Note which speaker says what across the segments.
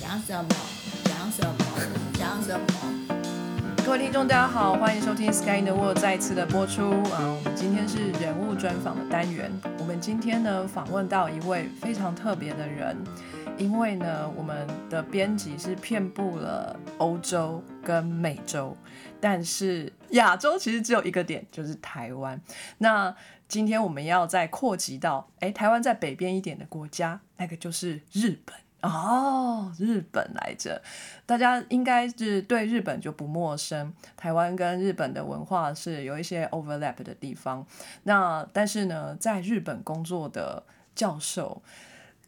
Speaker 1: 讲什么？讲什么？讲什么？
Speaker 2: 各位听众，大家好，欢迎收听《Sky in the World》再次的播出啊！我们今天是人物专访的单元。我们今天呢访问到一位非常特别的人，因为呢我们的编辑是遍布了欧洲跟美洲，但是亚洲其实只有一个点，就是台湾。那今天我们要再扩及到，哎，台湾在北边一点的国家，那个就是日本。哦，日本来着，大家应该是对日本就不陌生。台湾跟日本的文化是有一些 overlap 的地方。那但是呢，在日本工作的教授。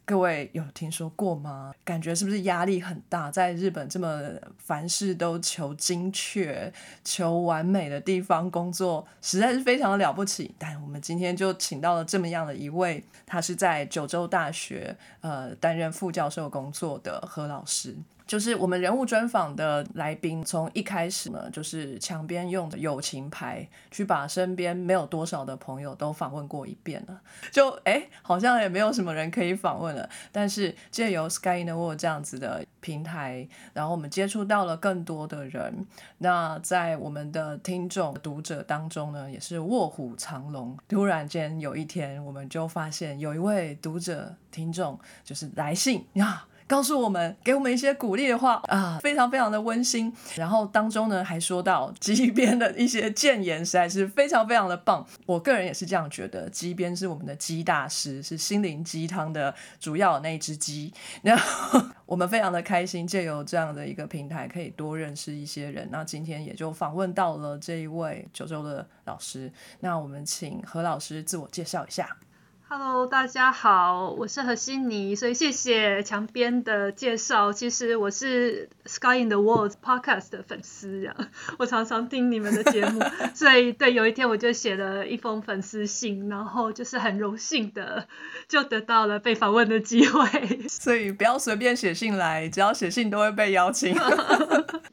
Speaker 2: 各位有听说过吗？感觉是不是压力很大？在日本这么凡事都求精确、求完美的地方工作，实在是非常的了不起。但我们今天就请到了这么样的一位，他是在九州大学呃担任副教授工作的何老师。就是我们人物专访的来宾，从一开始呢，就是墙边用的友情牌，去把身边没有多少的朋友都访问过一遍了。就哎，好像也没有什么人可以访问了。但是借由 Sky in the World 这样子的平台，然后我们接触到了更多的人。那在我们的听众读者当中呢，也是卧虎藏龙。突然间有一天，我们就发现有一位读者听众就是来信呀。告诉我们，给我们一些鼓励的话啊，非常非常的温馨。然后当中呢，还说到鸡边的一些谏言，实在是非常非常的棒。我个人也是这样觉得，鸡边是我们的鸡大师，是心灵鸡汤的主要那一只鸡。然后我们非常的开心，借由这样的一个平台，可以多认识一些人。那今天也就访问到了这一位九州的老师。那我们请何老师自我介绍一下。
Speaker 3: Hello，大家好，我是何心妮，所以谢谢墙边的介绍。其实我是 Sky in the World podcast 的粉丝啊，我常常听你们的节目，所以对有一天我就写了一封粉丝信，然后就是很荣幸的 就得到了被访问的机会。
Speaker 2: 所以不要随便写信来，只要写信都会被邀请。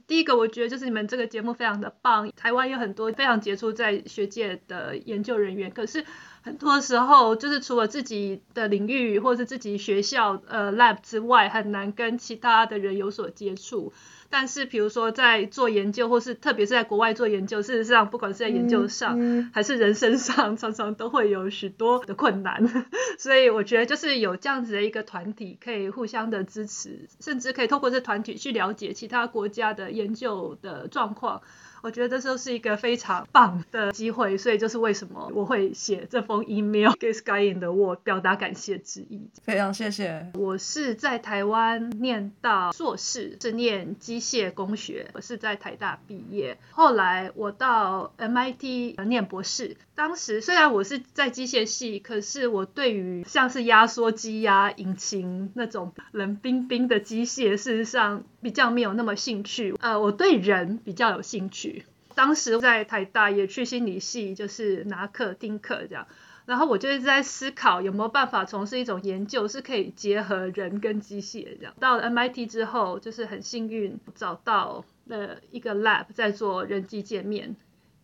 Speaker 3: 第一个我觉得就是你们这个节目非常的棒，台湾有很多非常杰出在学界的研究人员，可是。很多时候就是除了自己的领域或者是自己学校呃 lab 之外，很难跟其他的人有所接触。但是比如说在做研究，或是特别是在国外做研究，事实上不管是在研究上还是人身上，常常都会有许多的困难。所以我觉得就是有这样子的一个团体，可以互相的支持，甚至可以透过这团体去了解其他国家的研究的状况。我觉得这就是一个非常棒的机会，所以就是为什么我会写这封 email 给 Sky in the World 表达感谢之意。
Speaker 2: 非常谢谢。
Speaker 3: 我是在台湾念到硕士，是念机械工学，我是在台大毕业。后来我到 MIT 念博士。当时虽然我是在机械系，可是我对于像是压缩机呀、引擎那种冷冰冰的机械，事实上比较没有那么兴趣。呃，我对人比较有兴趣。当时在台大也去心理系，就是拿课听课这样。然后我就一直在思考有没有办法从事一种研究，是可以结合人跟机械这样。到了 MIT 之后，就是很幸运找到了一个 lab 在做人机界面。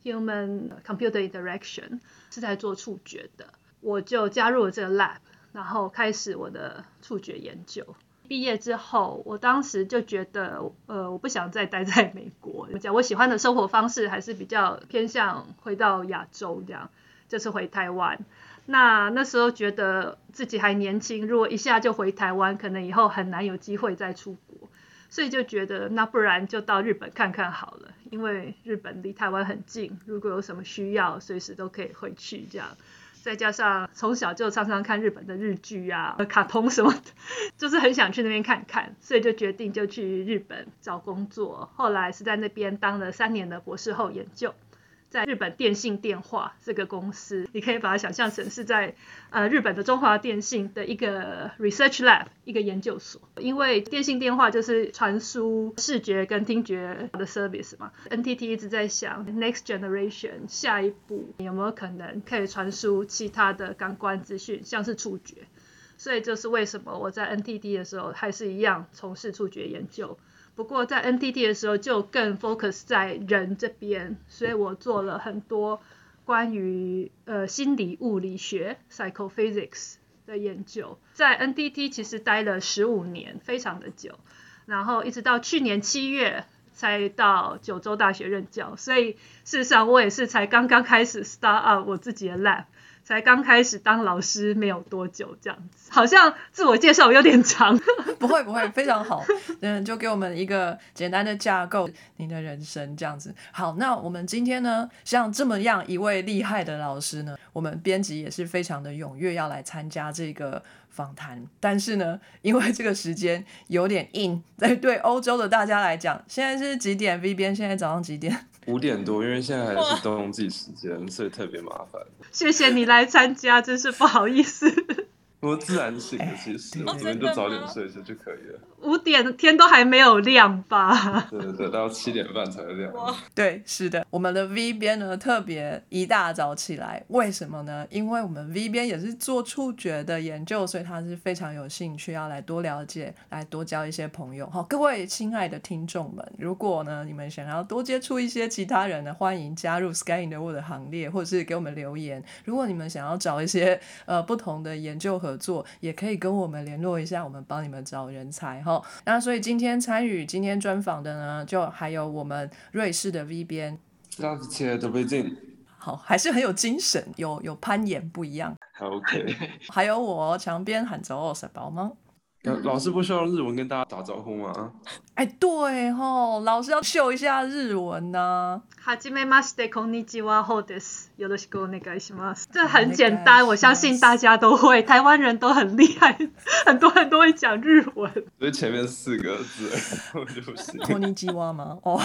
Speaker 3: Human computer interaction 是在做触觉的，我就加入了这个 lab，然后开始我的触觉研究。毕业之后，我当时就觉得，呃，我不想再待在美国。我讲我喜欢的生活方式还是比较偏向回到亚洲这样，就是回台湾。那那时候觉得自己还年轻，如果一下就回台湾，可能以后很难有机会再出国。所以就觉得，那不然就到日本看看好了，因为日本离台湾很近，如果有什么需要，随时都可以回去这样。再加上从小就常常看日本的日剧啊、卡通什么的，就是很想去那边看看，所以就决定就去日本找工作。后来是在那边当了三年的博士后研究。在日本电信电话这个公司，你可以把它想象成是在呃日本的中华电信的一个 research lab 一个研究所。因为电信电话就是传输视觉跟听觉的 service 嘛，NTT 一直在想 next generation 下一步有没有可能可以传输其他的感官资讯，像是触觉。所以这是为什么我在 NTT 的时候还是一样从事触觉研究。不过在 NTT 的时候就更 focus 在人这边，所以我做了很多关于呃心理物理学 psychophysics 的研究，在 NDT 其实待了十五年，非常的久，然后一直到去年七月才到九州大学任教，所以事实上我也是才刚刚开始 start up 我自己的 lab。才刚开始当老师没有多久，这样子好像自我介绍有点长。
Speaker 2: 不会不会，非常好。嗯，就给我们一个简单的架构，您的人生这样子。好，那我们今天呢，像这么样一位厉害的老师呢，我们编辑也是非常的踊跃要来参加这个访谈。但是呢，因为这个时间有点硬，在对欧洲的大家来讲，现在是几点？V 编现在早上几点？
Speaker 4: 五点多，因为现在还是冬季时间，所以特别麻烦。
Speaker 3: 谢谢你来参加，真是不好意思。
Speaker 4: 我自然醒的，其实我们就早点睡就就可以了。
Speaker 3: 五点天都还没有亮吧？
Speaker 4: 对对对，到七点半才亮。
Speaker 2: 对，是的，我们的 V 边呢特别一大早起来，为什么呢？因为我们 V 边也是做触觉的研究，所以他是非常有兴趣要来多了解，来多交一些朋友。好，各位亲爱的听众们，如果呢你们想要多接触一些其他人呢，欢迎加入 Sky in the World 的行列，或者是给我们留言。如果你们想要找一些呃不同的研究合作，也可以跟我们联络一下，我们帮你们找人才哈。那所以今天参与今天专访的呢，就还有我们瑞士的 V 边，
Speaker 4: 大家都被进，
Speaker 2: 好，还是很有精神，有有攀岩不一样。
Speaker 4: OK，
Speaker 2: 还有我墙边喊着哦，小宝吗？
Speaker 4: 老师不需要用日文跟大家打招呼吗？
Speaker 2: 哎，对吼，老师要秀一下日文呢、
Speaker 3: はじめまして、こんにちは、ほです。よろしくお願いします。这很简单，我相信大家都会，台湾人都很厉害，很多人都会讲日文。
Speaker 4: 所以前面四个字我就不行。
Speaker 2: 托尼基蛙吗？哦，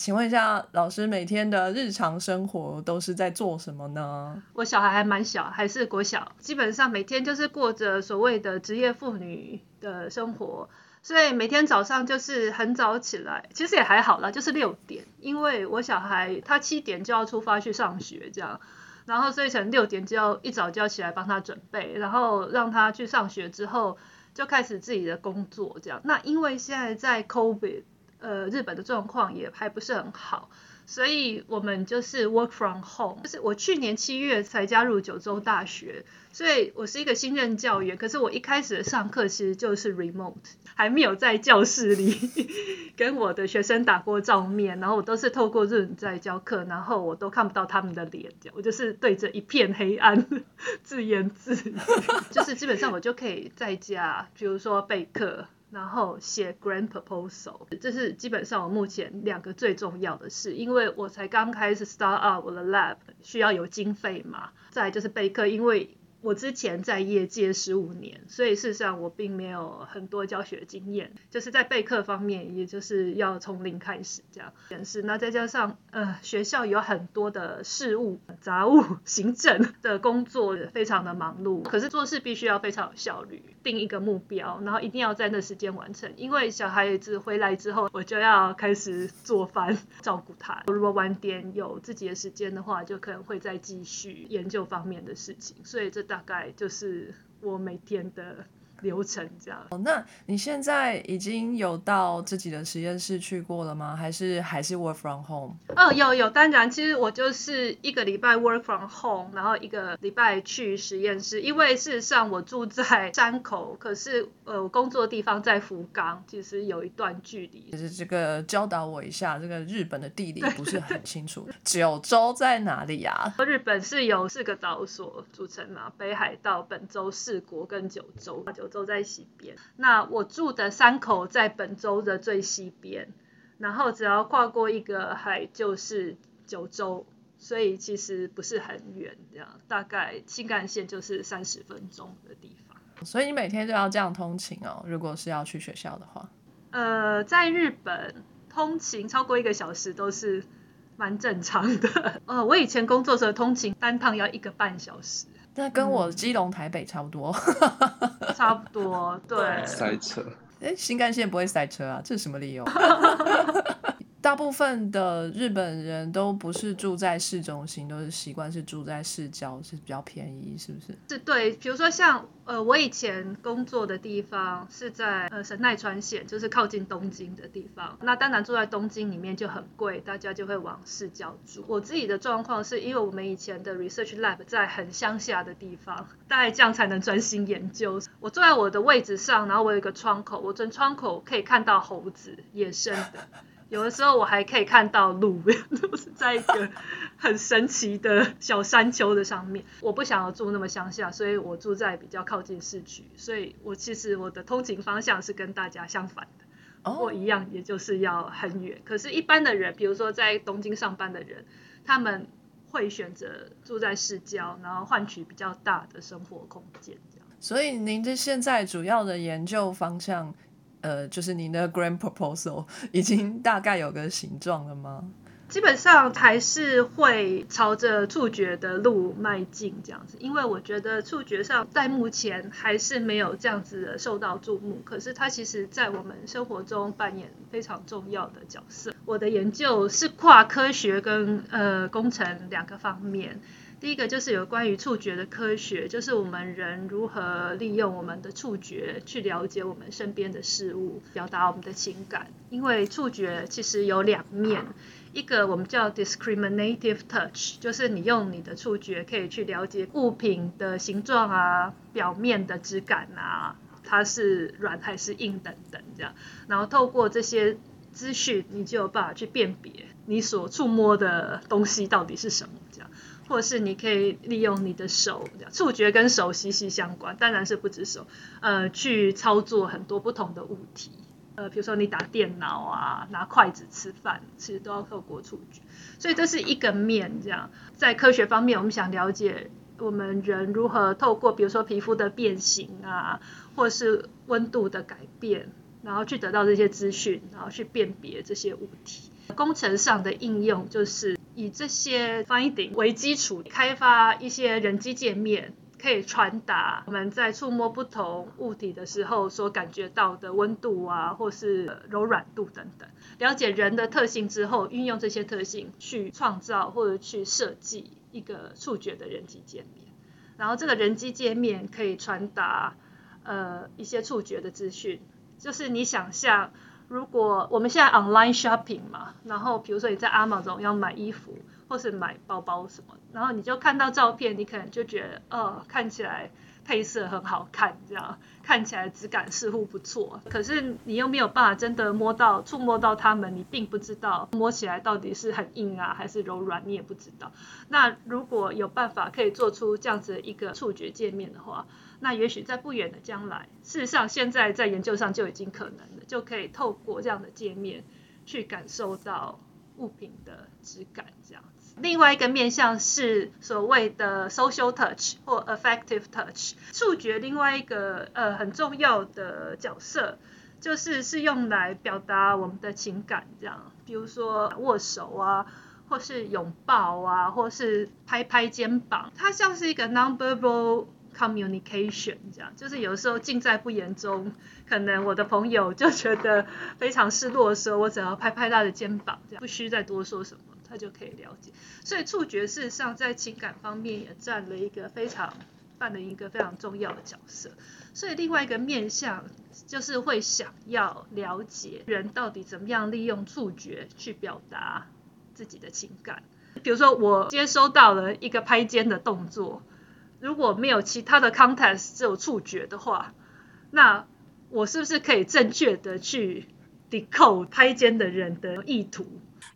Speaker 2: 请问一下，老师每天的日常生活都是在做什么呢？
Speaker 3: 我小孩还蛮小，还是国小，基本上每天就是过着所谓的职业妇女的生活。所以每天早上就是很早起来，其实也还好啦，就是六点，因为我小孩他七点就要出发去上学，这样，然后所以从六点就要一早就要起来帮他准备，然后让他去上学之后就开始自己的工作，这样。那因为现在在 COVID，呃，日本的状况也还不是很好。所以我们就是 work from home，就是我去年七月才加入九州大学，所以我是一个新任教员。可是我一开始的上课其实就是 remote，还没有在教室里 跟我的学生打过照面，然后我都是透过 Zoom 在教课，然后我都看不到他们的脸，我就是对着一片黑暗 自言自语，就是基本上我就可以在家，比如说备课。然后写 grand proposal，这是基本上我目前两个最重要的事，因为我才刚开始 start up 我的 lab，需要有经费嘛。再就是备课，因为我之前在业界十五年，所以事实上我并没有很多教学经验，就是在备课方面，也就是要从零开始这样。也是，那再加上呃学校有很多的事务、杂务、行政的工作，非常的忙碌。可是做事必须要非常有效率，定一个目标，然后一定要在那时间完成。因为小孩子回来之后，我就要开始做饭照顾他。如果晚点有自己的时间的话，就可能会再继续研究方面的事情。所以这大概就是我每天的流程这样。
Speaker 2: 哦，那你现在已经有到自己的实验室去过了吗？还是还是 work from home？
Speaker 3: 哦，有有，当然，其实我就是一个礼拜 work from home，然后一个礼拜去实验室。因为事实上我住在山口，可是呃，我工作的地方在福冈，其实有一段距离。
Speaker 2: 就是这个教导我一下，这个日本的地理不是很清楚。九州在哪里呀、
Speaker 3: 日本是由四个岛所组成嘛，北海道、本州、四国跟九州。九州在西边，那我住的山口在本州的最西边，然后只要跨过一个海就是九州，所以其实不是很远，这样大概新干线就是三十分钟的地方。
Speaker 2: 所以你每天都要这样通勤哦。如果是要去学校的话，
Speaker 3: 呃，在日本通勤超过一个小时都是蛮正常的。呃，我以前工作的时候通勤单趟要一个半小时。
Speaker 2: 那跟我基隆、台北差不多。
Speaker 3: 差不多，对。
Speaker 4: 塞车，
Speaker 2: 哎，新干线不会塞车啊，这是什么理由？大部分的日本人都不是住在市中心，都是习惯是住在市郊，是比较便宜，是不是？
Speaker 3: 是对，比如说像呃，我以前工作的地方是在呃神奈川县，就是靠近东京的地方。那当然住在东京里面就很贵，大家就会往市郊住。我自己的状况是因为我们以前的 research lab 在很乡下的地方，大概这样才能专心研究。我坐在我的位置上，然后我有一个窗口，我从窗口可以看到猴子，野生的。有的时候我还可以看到鹿，都是在一个很神奇的小山丘的上面。我不想要住那么乡下，所以我住在比较靠近市区。所以我其实我的通勤方向是跟大家相反的，我一样，也就是要很远。可是，一般的人，比如说在东京上班的人，他们会选择住在市郊，然后换取比较大的生活空间。
Speaker 2: 所以，您这现在主要的研究方向？呃，就是您的 grand proposal 已经大概有个形状了吗？
Speaker 3: 基本上还是会朝着触觉的路迈进这样子，因为我觉得触觉上在目前还是没有这样子的受到注目，可是它其实在我们生活中扮演非常重要的角色。我的研究是跨科学跟呃工程两个方面。第一个就是有关于触觉的科学，就是我们人如何利用我们的触觉去了解我们身边的事物，表达我们的情感。因为触觉其实有两面，一个我们叫 discriminative touch，就是你用你的触觉可以去了解物品的形状啊、表面的质感啊，它是软还是硬等等这样。然后透过这些资讯，你就有办法去辨别你所触摸的东西到底是什么这样。或是你可以利用你的手，触觉跟手息息相关，当然是不止手，呃，去操作很多不同的物体，呃，比如说你打电脑啊，拿筷子吃饭，其实都要透过触觉，所以这是一个面。这样，在科学方面，我们想了解我们人如何透过，比如说皮肤的变形啊，或是温度的改变，然后去得到这些资讯，然后去辨别这些物体。工程上的应用就是。以这些 finding 为基础，开发一些人机界面，可以传达我们在触摸不同物体的时候所感觉到的温度啊，或是柔软度等等。了解人的特性之后，运用这些特性去创造或者去设计一个触觉的人机界面。然后这个人机界面可以传达呃一些触觉的资讯，就是你想象。如果我们现在 online shopping 嘛，然后比如说你在 Amazon 要买衣服或是买包包什么，然后你就看到照片，你可能就觉得，哦，看起来配色很好看，这样看起来质感似乎不错，可是你又没有办法真的摸到、触摸到它们，你并不知道摸起来到底是很硬啊还是柔软，你也不知道。那如果有办法可以做出这样子一个触觉界面的话，那也许在不远的将来，事实上现在在研究上就已经可能了，就可以透过这样的界面去感受到物品的质感这样子。另外一个面向是所谓的 social touch 或 affective touch，触觉另外一个呃很重要的角色，就是是用来表达我们的情感这样，比如说握手啊，或是拥抱啊，或是拍拍肩膀，它像是一个 nonverbal。Communication 这样，就是有时候尽在不言中，可能我的朋友就觉得非常失落的时候，我只要拍拍他的肩膀，这样不需再多说什么，他就可以了解。所以触觉事实上在情感方面也占了一个非常扮了一个非常重要的角色。所以另外一个面向就是会想要了解人到底怎么样利用触觉去表达自己的情感。比如说我接收到了一个拍肩的动作。如果没有其他的 context，只有触觉的话，那我是不是可以正确的去 decode 拍肩的人的意图？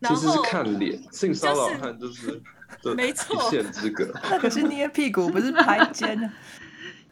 Speaker 4: 其实是看脸，性骚扰看就是
Speaker 1: 没错，
Speaker 4: 一线之隔。
Speaker 2: 那可是捏屁股，不是拍肩。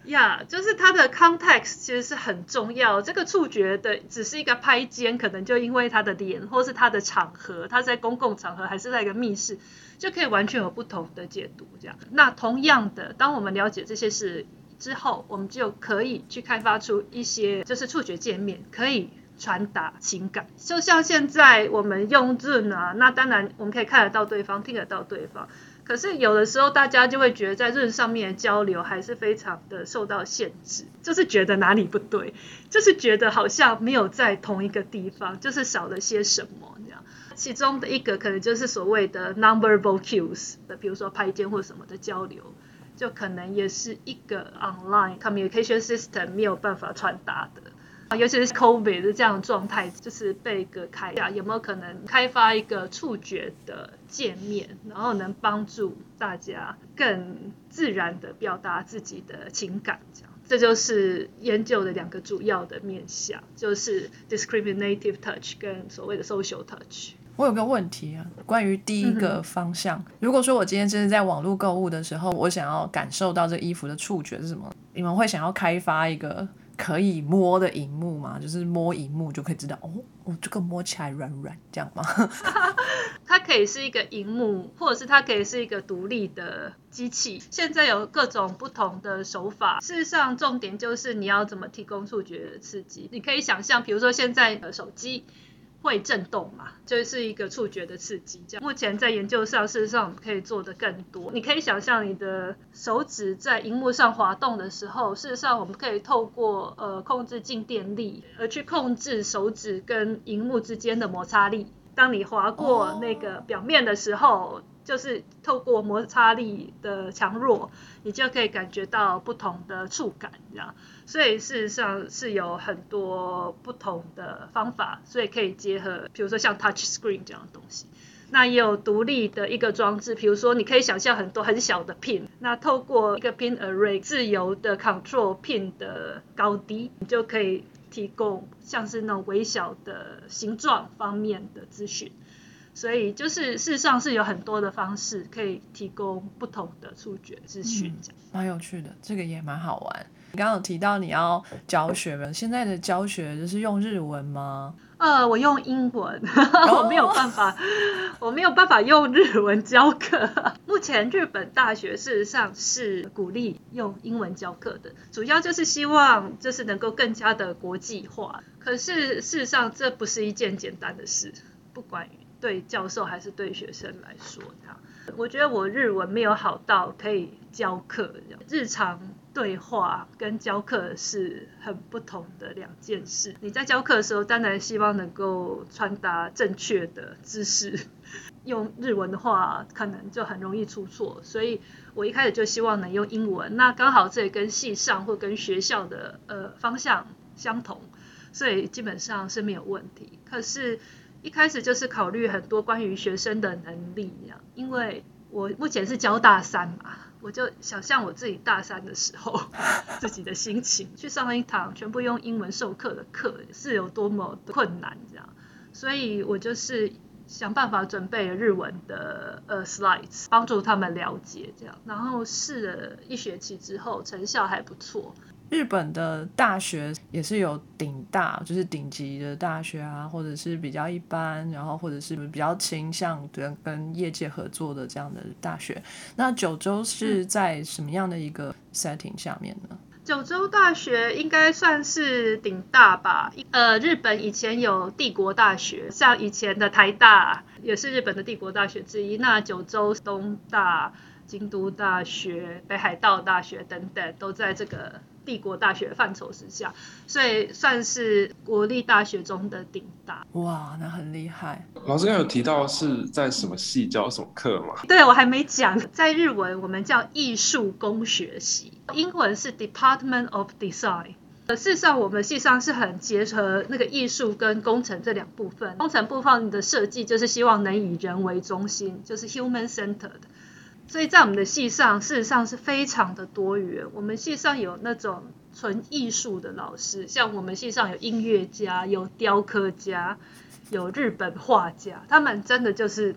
Speaker 3: 呀，就是它的 context 其实是很重要。这个触觉的只是一个拍肩，可能就因为他的脸，或是他的场合，他在公共场合还是在一个密室，就可以完全有不同的解读。这样，那同样的，当我们了解这些事之后，我们就可以去开发出一些就是触觉界面，可以传达情感。就像现在我们用 Zoom 啊，那当然我们可以看得到对方，听得到对方。可是有的时候，大家就会觉得在润上面的交流还是非常的受到限制，就是觉得哪里不对，就是觉得好像没有在同一个地方，就是少了些什么这样。其中的一个可能就是所谓的 nonverbal cues 的，比如说拍肩或什么的交流，就可能也是一个 online communication system 没有办法传达的。尤其是 COVID 的这样的状态，就是被隔开呀，有没有可能开发一个触觉的界面，然后能帮助大家更自然的表达自己的情感？这样，这就是研究的两个主要的面向，就是 discriminative touch 跟所谓的 social touch。
Speaker 2: 我有个问题啊，关于第一个方向，如果说我今天真的在网络购物的时候，我想要感受到这衣服的触觉是什么，你们会想要开发一个？可以摸的荧幕嘛，就是摸荧幕就可以知道哦，哦，这个摸起来软软，这样吗？
Speaker 3: 它可以是一个荧幕，或者是它可以是一个独立的机器。现在有各种不同的手法，事实上重点就是你要怎么提供触觉刺激。你可以想象，比如说现在的手机。会震动嘛，就是一个触觉的刺激。这样，目前在研究上，事实上可以做的更多。你可以想象你的手指在荧幕上滑动的时候，事实上我们可以透过呃控制静电力，而去控制手指跟荧幕之间的摩擦力。当你划过那个表面的时候。就是透过摩擦力的强弱，你就可以感觉到不同的触感，这样。所以事实上是有很多不同的方法，所以可以结合，比如说像 touch screen 这样的东西。那也有独立的一个装置，比如说你可以想象很多很小的 pin，那透过一个 pin array 自由的 control pin 的高低，你就可以提供像是那种微小的形状方面的资讯。所以就是事实上是有很多的方式可以提供不同的触觉资讯，这样
Speaker 2: 蛮有趣的，这个也蛮好玩。你刚刚有提到你要教学吗？现在的教学就是用日文吗？
Speaker 3: 呃，我用英文，我没有办法，我没有办法用日文教课。目前日本大学事实上是鼓励用英文教课的，主要就是希望就是能够更加的国际化。可是事实上这不是一件简单的事，不管。对教授还是对学生来说，这样，我觉得我日文没有好到可以教课。日常对话跟教课是很不同的两件事。你在教课的时候，当然希望能够传达正确的知识，用日文的话可能就很容易出错。所以我一开始就希望能用英文。那刚好这也跟系上或跟学校的呃方向相同，所以基本上是没有问题。可是。一开始就是考虑很多关于学生的能力，这样，因为我目前是教大三嘛，我就想象我自己大三的时候 自己的心情，去上一堂全部用英文授课的课是有多么的困难，这样，所以我就是想办法准备日文的呃 slides，帮助他们了解这样，然后试了一学期之后，成效还不错。
Speaker 2: 日本的大学也是有顶大，就是顶级的大学啊，或者是比较一般，然后或者是比较倾向跟跟业界合作的这样的大学。那九州是在什么样的一个 setting 下面呢？
Speaker 3: 九州大学应该算是顶大吧。呃，日本以前有帝国大学，像以前的台大也是日本的帝国大学之一。那九州东大、京都大学、北海道大学等等，都在这个。帝国大学范畴之下，所以算是国立大学中的顶大。
Speaker 2: 哇，那很厉害。
Speaker 4: 老师刚有提到是在什么系教什么课吗？
Speaker 3: 对，我还没讲。在日文我们叫艺术工学系，英文是 Department of Design。事实上，我们系上是很结合那个艺术跟工程这两部分。工程部分的设计就是希望能以人为中心，就是 human centered。所以在我们的系上，事实上是非常的多元。我们系上有那种纯艺术的老师，像我们系上有音乐家、有雕刻家、有日本画家，他们真的就是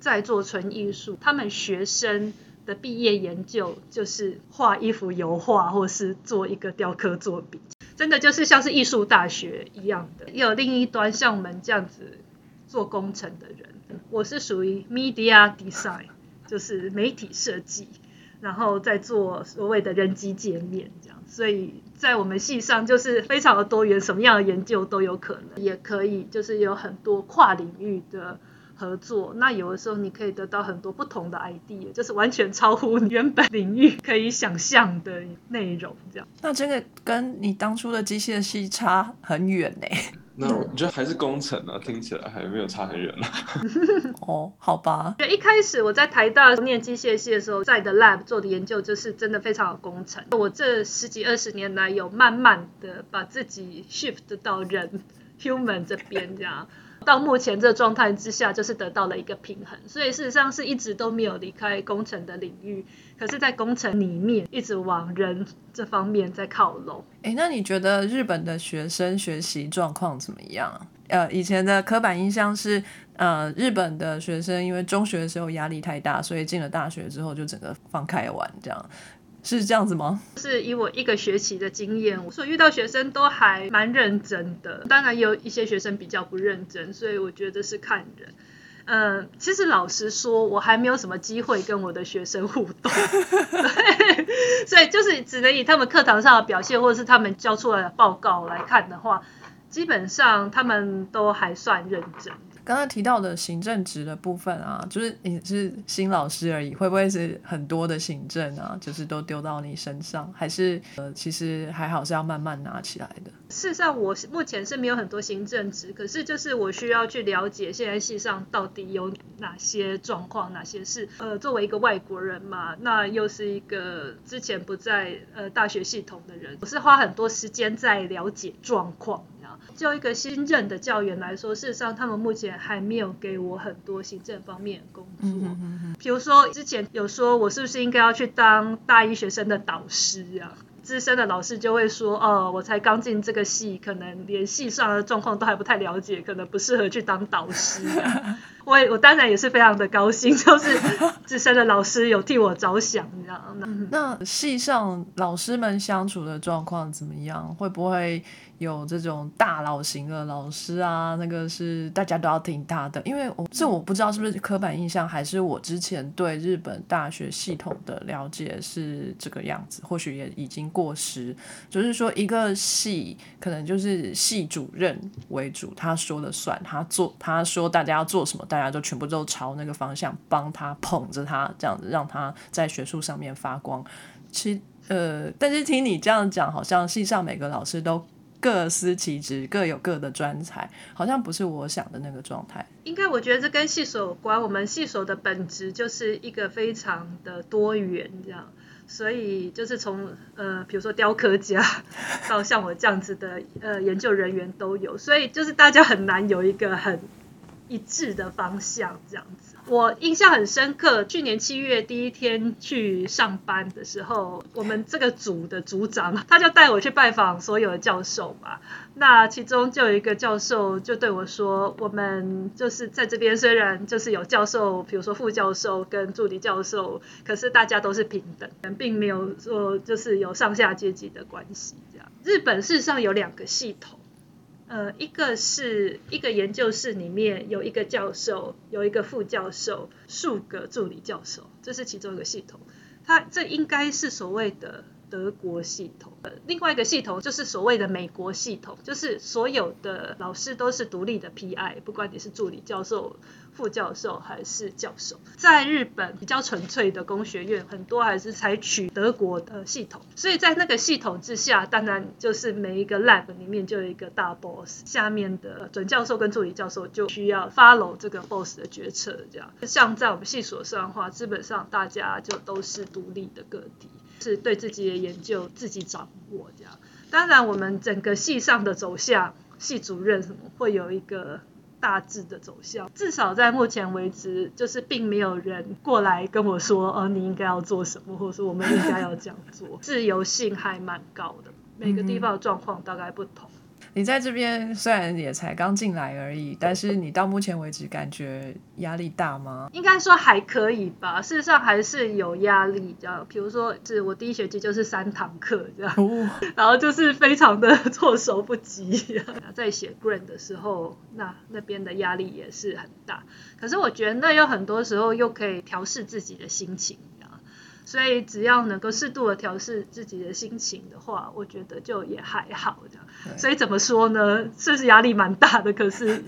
Speaker 3: 在做纯艺术。他们学生的毕业研究就是画一幅油画，或是做一个雕刻作品，真的就是像是艺术大学一样的。有另一端像我们这样子做工程的人，我是属于 media design。就是媒体设计，然后再做所谓的人机界面这样，所以在我们系上就是非常的多元，什么样的研究都有可能，也可以就是有很多跨领域的合作。那有的时候你可以得到很多不同的 idea，就是完全超乎你原本领域可以想象的内容这样。
Speaker 2: 那这个跟你当初的机械系差很远呢？
Speaker 4: 那我觉得还是工程啊，听起来还没有差很远啊。
Speaker 2: 哦，好吧，
Speaker 3: 就一开始我在台大念机械系的时候，在的 lab 做的研究就是真的非常有工程。我这十几二十年来有慢慢的把自己 shift 到人 human 这边，这样到目前这状态之下，就是得到了一个平衡。所以事实上是一直都没有离开工程的领域，可是，在工程里面一直往人这方面在靠拢。
Speaker 2: 哎，那你觉得日本的学生学习状况怎么样？呃，以前的刻板印象是，呃，日本的学生因为中学的时候压力太大，所以进了大学之后就整个放开玩，这样是这样子吗？
Speaker 3: 是以我一个学期的经验，我所遇到学生都还蛮认真的，当然有一些学生比较不认真，所以我觉得是看人。嗯，其实老实说，我还没有什么机会跟我的学生互动，所以就是只能以他们课堂上的表现，或者是他们交出来的报告来看的话，基本上他们都还算认真。
Speaker 2: 刚刚提到的行政职的部分啊，就是你是新老师而已，会不会是很多的行政啊？就是都丢到你身上，还是呃，其实还好是要慢慢拿起来的。
Speaker 3: 事实上，我目前是没有很多行政职，可是就是我需要去了解现在系上到底有哪些状况，哪些事呃，作为一个外国人嘛，那又是一个之前不在呃大学系统的人，我是花很多时间在了解状况。就一个新任的教员来说，事实上他们目前还没有给我很多行政方面的工作。比如说之前有说我是不是应该要去当大一学生的导师啊？资深的老师就会说，哦，我才刚进这个系，可能连系上的状况都还不太了解，可能不适合去当导师。我我当然也是非常的高兴，就是资深的老师有替我着想，你知道吗。
Speaker 2: 那系上老师们相处的状况怎么样？会不会？有这种大佬型的老师啊，那个是大家都要听他的，因为我这我不知道是不是刻板印象，还是我之前对日本大学系统的了解是这个样子，或许也已经过时。就是说，一个系可能就是系主任为主，他说了算，他做他说大家要做什么，大家就全部都朝那个方向帮他捧着他，这样子让他在学术上面发光。其呃，但是听你这样讲，好像系上每个老师都。各司其职，各有各的专才，好像不是我想的那个状态。
Speaker 3: 应该我觉得这跟系所有关。我们系所的本质就是一个非常的多元，这样，所以就是从呃，比如说雕刻家到像我这样子的呃研究人员都有，所以就是大家很难有一个很一致的方向这样子。我印象很深刻，去年七月第一天去上班的时候，我们这个组的组长他就带我去拜访所有的教授嘛。那其中就有一个教授就对我说：“我们就是在这边，虽然就是有教授，比如说副教授跟助理教授，可是大家都是平等，并没有说就是有上下阶级的关系。这样，日本事实上有两个系统。”呃，一个是一个研究室里面有一个教授，有一个副教授，数个助理教授，这是其中一个系统。它这应该是所谓的德国系统。呃，另外一个系统就是所谓的美国系统，就是所有的老师都是独立的 PI，不管你是助理教授。副教授还是教授，在日本比较纯粹的工学院，很多还是采取德国的系统，所以在那个系统之下，当然就是每一个 lab 里面就有一个大 boss，下面的准教授跟助理教授就需要 follow 这个 boss 的决策，这样。像在我们系所上的话，基本上大家就都是独立的个体，是对自己的研究自己掌握这样。当然，我们整个系上的走向，系主任什么会有一个。大致的走向，至少在目前为止，就是并没有人过来跟我说，哦，你应该要做什么，或者说我们应该要这样做，自由性还蛮高的。每个地方的状况大概不同。
Speaker 2: 你在这边虽然也才刚进来而已，但是你到目前为止感觉压力大吗？
Speaker 3: 应该说还可以吧。事实上还是有压力，这样。比如说，是我第一学期就是三堂课这样，然后就是非常的 措手不及。在写 grant 的时候，那那边的压力也是很大。可是我觉得那有很多时候又可以调试自己的心情。所以只要能够适度的调试自己的心情的话，我觉得就也还好这样。所以怎么说呢？是是压力蛮大的，可是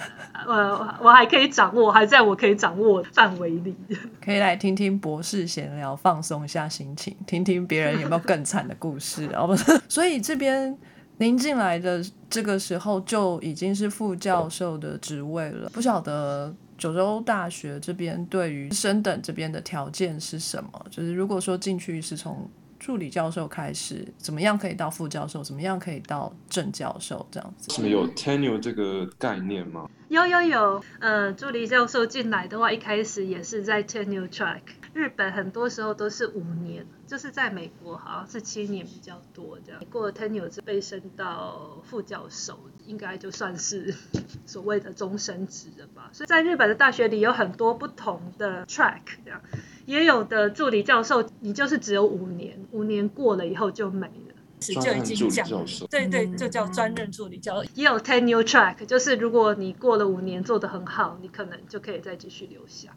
Speaker 3: 呃，我还可以掌握，还在我可以掌握范围里。
Speaker 2: 可以来听听博士闲聊，放松一下心情，听听别人有没有更惨的故事。哦不，所以这边您进来的这个时候就已经是副教授的职位了，不晓得九州大学这边对于升等这边的条件是什么？就是如果说进去是从助理教授开始，怎么样可以到副教授？怎么样可以到正教授？这样子？
Speaker 4: 什么有 tenure 这个概念吗？
Speaker 3: 有有有，呃，助理教授进来的话，一开始也是在 tenure track。日本很多时候都是五年，就是在美国好像是七年比较多这样。过了 tenure 就被升到副教授，应该就算是 所谓的终身职了吧。所以在日本的大学里有很多不同的 track 这样，也有的助理教授你就是只有五年，五年过了以后就没了。
Speaker 5: 是就已经讲了，对对，就叫专任助理教授。
Speaker 3: 也有 tenure track，就是如果你过了五年做得很好，你可能就可以再继续留下。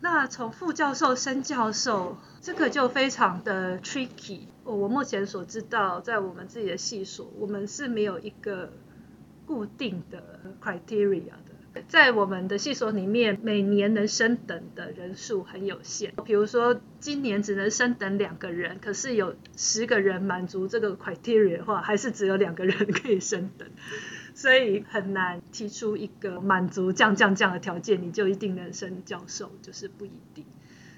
Speaker 3: 那从副教授升教授，这个就非常的 tricky。我目前所知道，在我们自己的系所，我们是没有一个固定的 criteria 的。在我们的系所里面，每年能升等的人数很有限。比如说，今年只能升等两个人，可是有十个人满足这个 criteria 的话，还是只有两个人可以升等。所以很难提出一个满足降降降的条件，你就一定能升教授，就是不一定。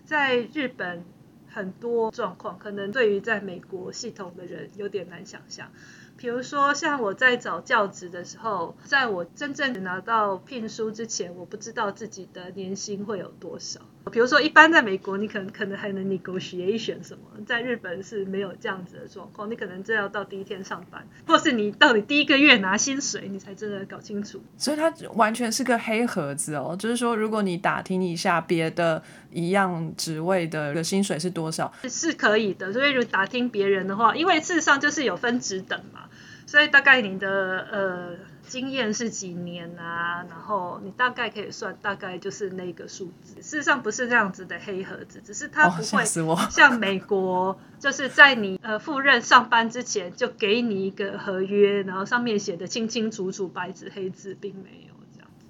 Speaker 3: 在日本很多状况，可能对于在美国系统的人有点难想象。比如说，像我在找教职的时候，在我真正拿到聘书之前，我不知道自己的年薪会有多少。比如说，一般在美国，你可能可能还能 negotiation 什么，在日本是没有这样子的状况。你可能真要到第一天上班，或是你到底第一个月拿薪水，你才真的搞清楚。
Speaker 2: 所以它完全是个黑盒子哦，就是说，如果你打听一下别的一样职位的薪水是多少，
Speaker 3: 是可以的。所以，如果打听别人的话，因为事实上就是有分职等嘛。所以大概你的呃经验是几年啊？然后你大概可以算，大概就是那个数字。事实上不是这样子的黑盒子，只是它不会像美国，就是在你呃赴任上班之前就给你一个合约，然后上面写的清清楚楚、白纸黑字，并没有这样子。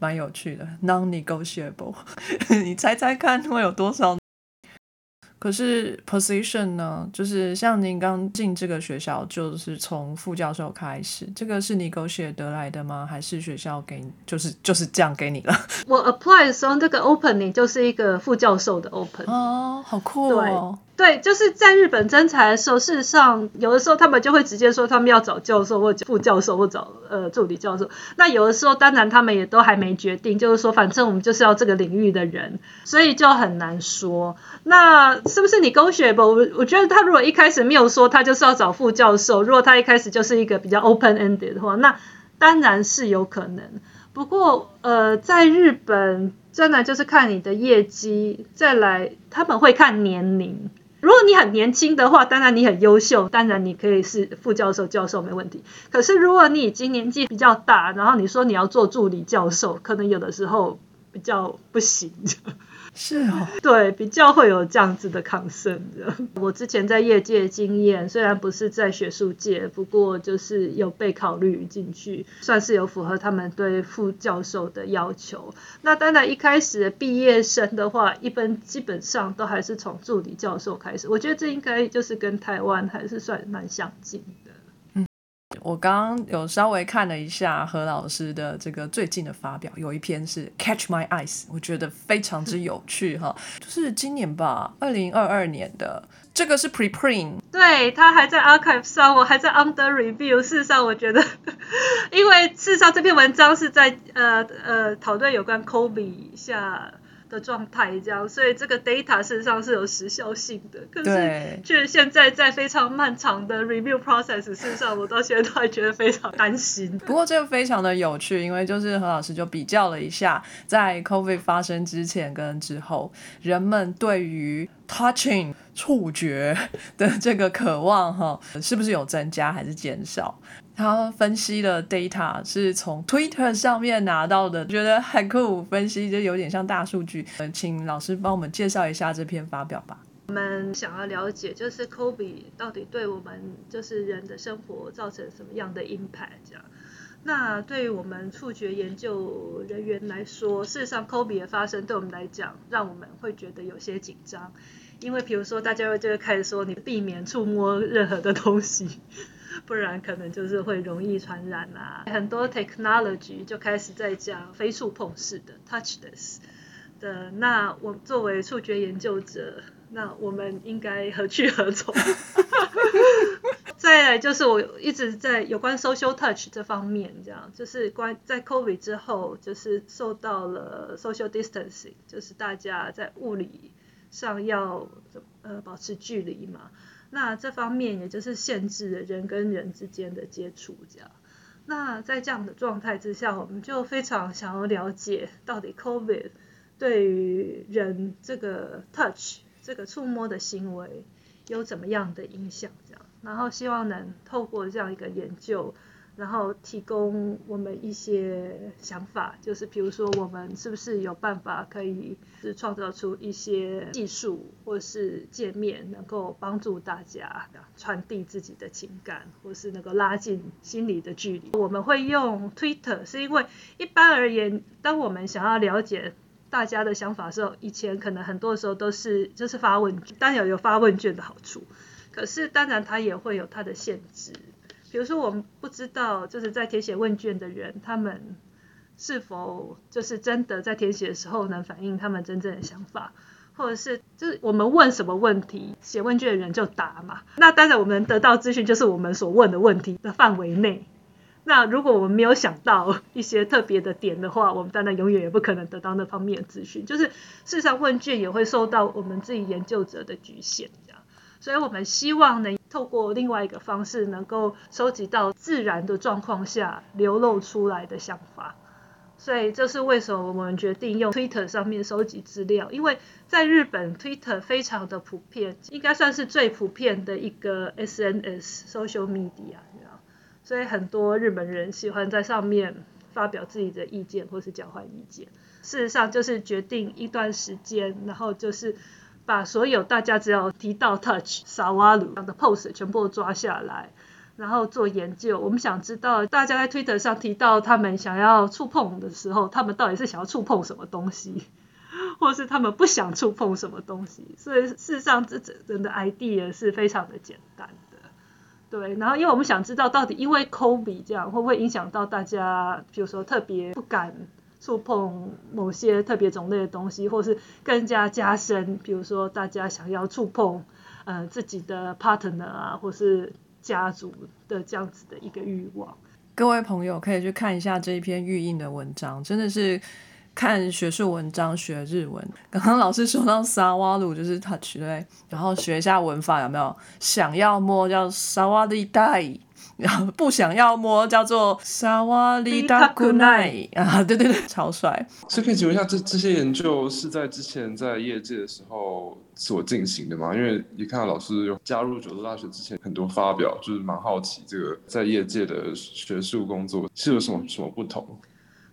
Speaker 2: 蛮有趣的，non-negotiable。你猜猜看会有多少？可是 position 呢？就是像您刚进这个学校，就是从副教授开始，这个是你狗血得来的吗？还是学校给，就是就是这样给你了？
Speaker 3: 我 apply 的时候，这个 opening 就是一个副教授的 open。
Speaker 2: 哦，好酷哦。
Speaker 3: 对，就是在日本征才的时候，事实上有的时候他们就会直接说他们要找教授或副教授或找呃助理教授。那有的时候当然他们也都还没决定，就是说反正我们就是要这个领域的人，所以就很难说。那是不是你勾血吧？我我觉得他如果一开始没有说他就是要找副教授，如果他一开始就是一个比较 open ended 的话，那当然是有可能。不过呃，在日本真的就是看你的业绩，再来他们会看年龄。如果你很年轻的话，当然你很优秀，当然你可以是副教授、教授没问题。可是如果你已经年纪比较大，然后你说你要做助理教授，可能有的时候比较不行。
Speaker 2: 是哦，
Speaker 3: 对，比较会有这样子的抗生的。我之前在业界经验，虽然不是在学术界，不过就是有被考虑进去，算是有符合他们对副教授的要求。那当然一开始毕业生的话，一般基本上都还是从助理教授开始。我觉得这应该就是跟台湾还是算蛮相近。
Speaker 2: 我刚刚有稍微看了一下何老师的这个最近的发表，有一篇是 Catch My Eyes，我觉得非常之有趣哈，就是今年吧，二零二二年的这个是 Preprint，
Speaker 3: 对，它还在 Archive 上，我还在 Under Review。事实上，我觉得，因为事实上这篇文章是在呃呃讨论有关 Kobe 下。的状态这样，所以这个 data 事实上是有时效性的，可是却现在在非常漫长的 review process 事实上，我到现在都还觉得非常担心。
Speaker 2: 不过这个非常的有趣，因为就是何老师就比较了一下，在 COVID 发生之前跟之后，人们对于 touching 触觉的这个渴望哈，是不是有增加还是减少？他分析的 data 是从 Twitter 上面拿到的，觉得很酷。分析就有点像大数据。嗯，请老师帮我们介绍一下这篇发表吧。
Speaker 3: 我们想要了解，就是 Kobe 到底对我们就是人的生活造成什么样的 impact？这样。那对于我们触觉研究人员来说，事实上 Kobe 的发生对我们来讲，让我们会觉得有些紧张，因为比如说大家就会开始说，你避免触摸任何的东西。不然可能就是会容易传染啊。很多 technology 就开始在讲非触碰式的 touchless 的，那我作为触觉研究者，那我们应该何去何从？再来就是我一直在有关 social touch 这方面，这样就是关在 COVID 之后，就是受到了 social distancing，就是大家在物理上要呃保持距离嘛。那这方面也就是限制了人跟人之间的接触，这样。那在这样的状态之下，我们就非常想要了解到底 COVID 对于人这个 touch 这个触摸的行为有怎么样的影响，这样。然后希望能透过这样一个研究。然后提供我们一些想法，就是比如说我们是不是有办法可以是创造出一些技术或是界面，能够帮助大家传递自己的情感，或是能够拉近心理的距离。我们会用 Twitter，是因为一般而言，当我们想要了解大家的想法的时候，以前可能很多时候都是就是发问卷，当然有发问卷的好处，可是当然它也会有它的限制。比如说，我们不知道就是在填写问卷的人，他们是否就是真的在填写的时候能反映他们真正的想法，或者是就是我们问什么问题，写问卷的人就答嘛。那当然，我们得到资讯就是我们所问的问题的范围内。那如果我们没有想到 一些特别的点的话，我们当然永远也不可能得到那方面的资讯。就是事实上，问卷也会受到我们自己研究者的局限，所以我们希望能。透过另外一个方式，能够收集到自然的状况下流露出来的想法，所以这是为什么我们决定用 Twitter 上面收集资料，因为在日本 Twitter 非常的普遍，应该算是最普遍的一个 SNS social media，所以很多日本人喜欢在上面发表自己的意见或是交换意见。事实上就是决定一段时间，然后就是。把所有大家只要提到 touch 萨瓦鲁的 post 全部抓下来，然后做研究。我们想知道大家在 Twitter 上提到他们想要触碰的时候，他们到底是想要触碰什么东西，或是他们不想触碰什么东西。所以事实上，这整的 idea 是非常的简单的。对，然后因为我们想知道到底因为 Kobe 这样会不会影响到大家，比如说特别不敢。触碰某些特别种类的东西，或是更加加深，比如说大家想要触碰，呃，自己的 partner 啊，或是家族的这样子的一个欲望。
Speaker 2: 各位朋友可以去看一下这一篇预印的文章，真的是看学术文章学日文。刚刚老师说到沙瓦鲁就是 touch 对，然后学一下文法有没有？想要摸叫沙瓦利带。然 后不想要摸，叫做萨瓦利达古奈 啊，对对对，超帅。
Speaker 4: 所以可以请问一下，这这些研究是在之前在业界的时候所进行的吗？因为一看到老师有加入九州大学之前很多发表，就是蛮好奇这个在业界的学术工作是有什么什么不同。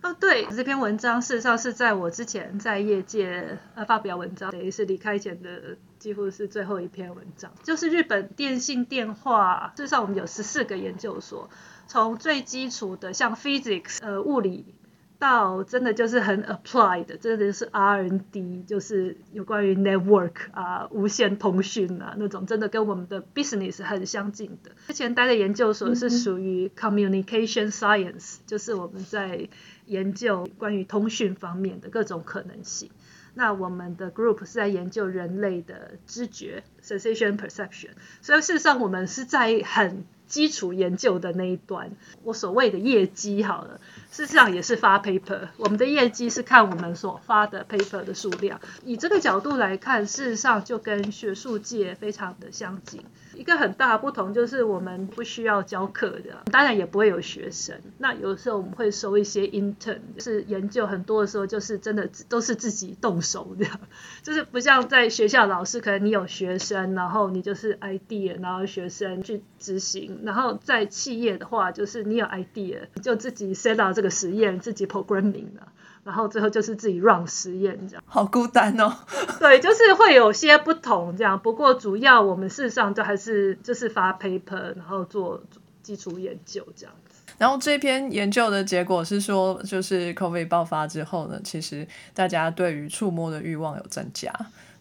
Speaker 3: 哦，对，这篇文章事实上是在我之前在业界呃发表文章，等于是离开前的几乎是最后一篇文章，就是日本电信电话。事实上，我们有十四个研究所，从最基础的像 physics 呃物理，到真的就是很 applied 的，真的是 R&D，就是有关于 network 啊无线通讯啊那种，真的跟我们的 business 很相近的。之前待的研究所是属于 communication science，就是我们在研究关于通讯方面的各种可能性。那我们的 group 是在研究人类的知觉 sensation perception，所以事实上我们是在很基础研究的那一端。我所谓的业绩好了，事实上也是发 paper。我们的业绩是看我们所发的 paper 的数量。以这个角度来看，事实上就跟学术界非常的相近。一个很大的不同就是我们不需要教课的，当然也不会有学生。那有时候我们会收一些 intern，是研究很多的时候就是真的都是自己动手的，就是不像在学校老师，可能你有学生，然后你就是 idea，然后学生去执行。然后在企业的话，就是你有 idea，就自己 set 到这个实验，自己 programming 了。然后最后就是自己 run 实验这样，
Speaker 2: 好孤单哦。
Speaker 3: 对，就是会有些不同这样，不过主要我们事实上都还是就是发 paper，然后做基础研究这样子。
Speaker 2: 然后这篇研究的结果是说，就是 COVID 爆发之后呢，其实大家对于触摸的欲望有增加。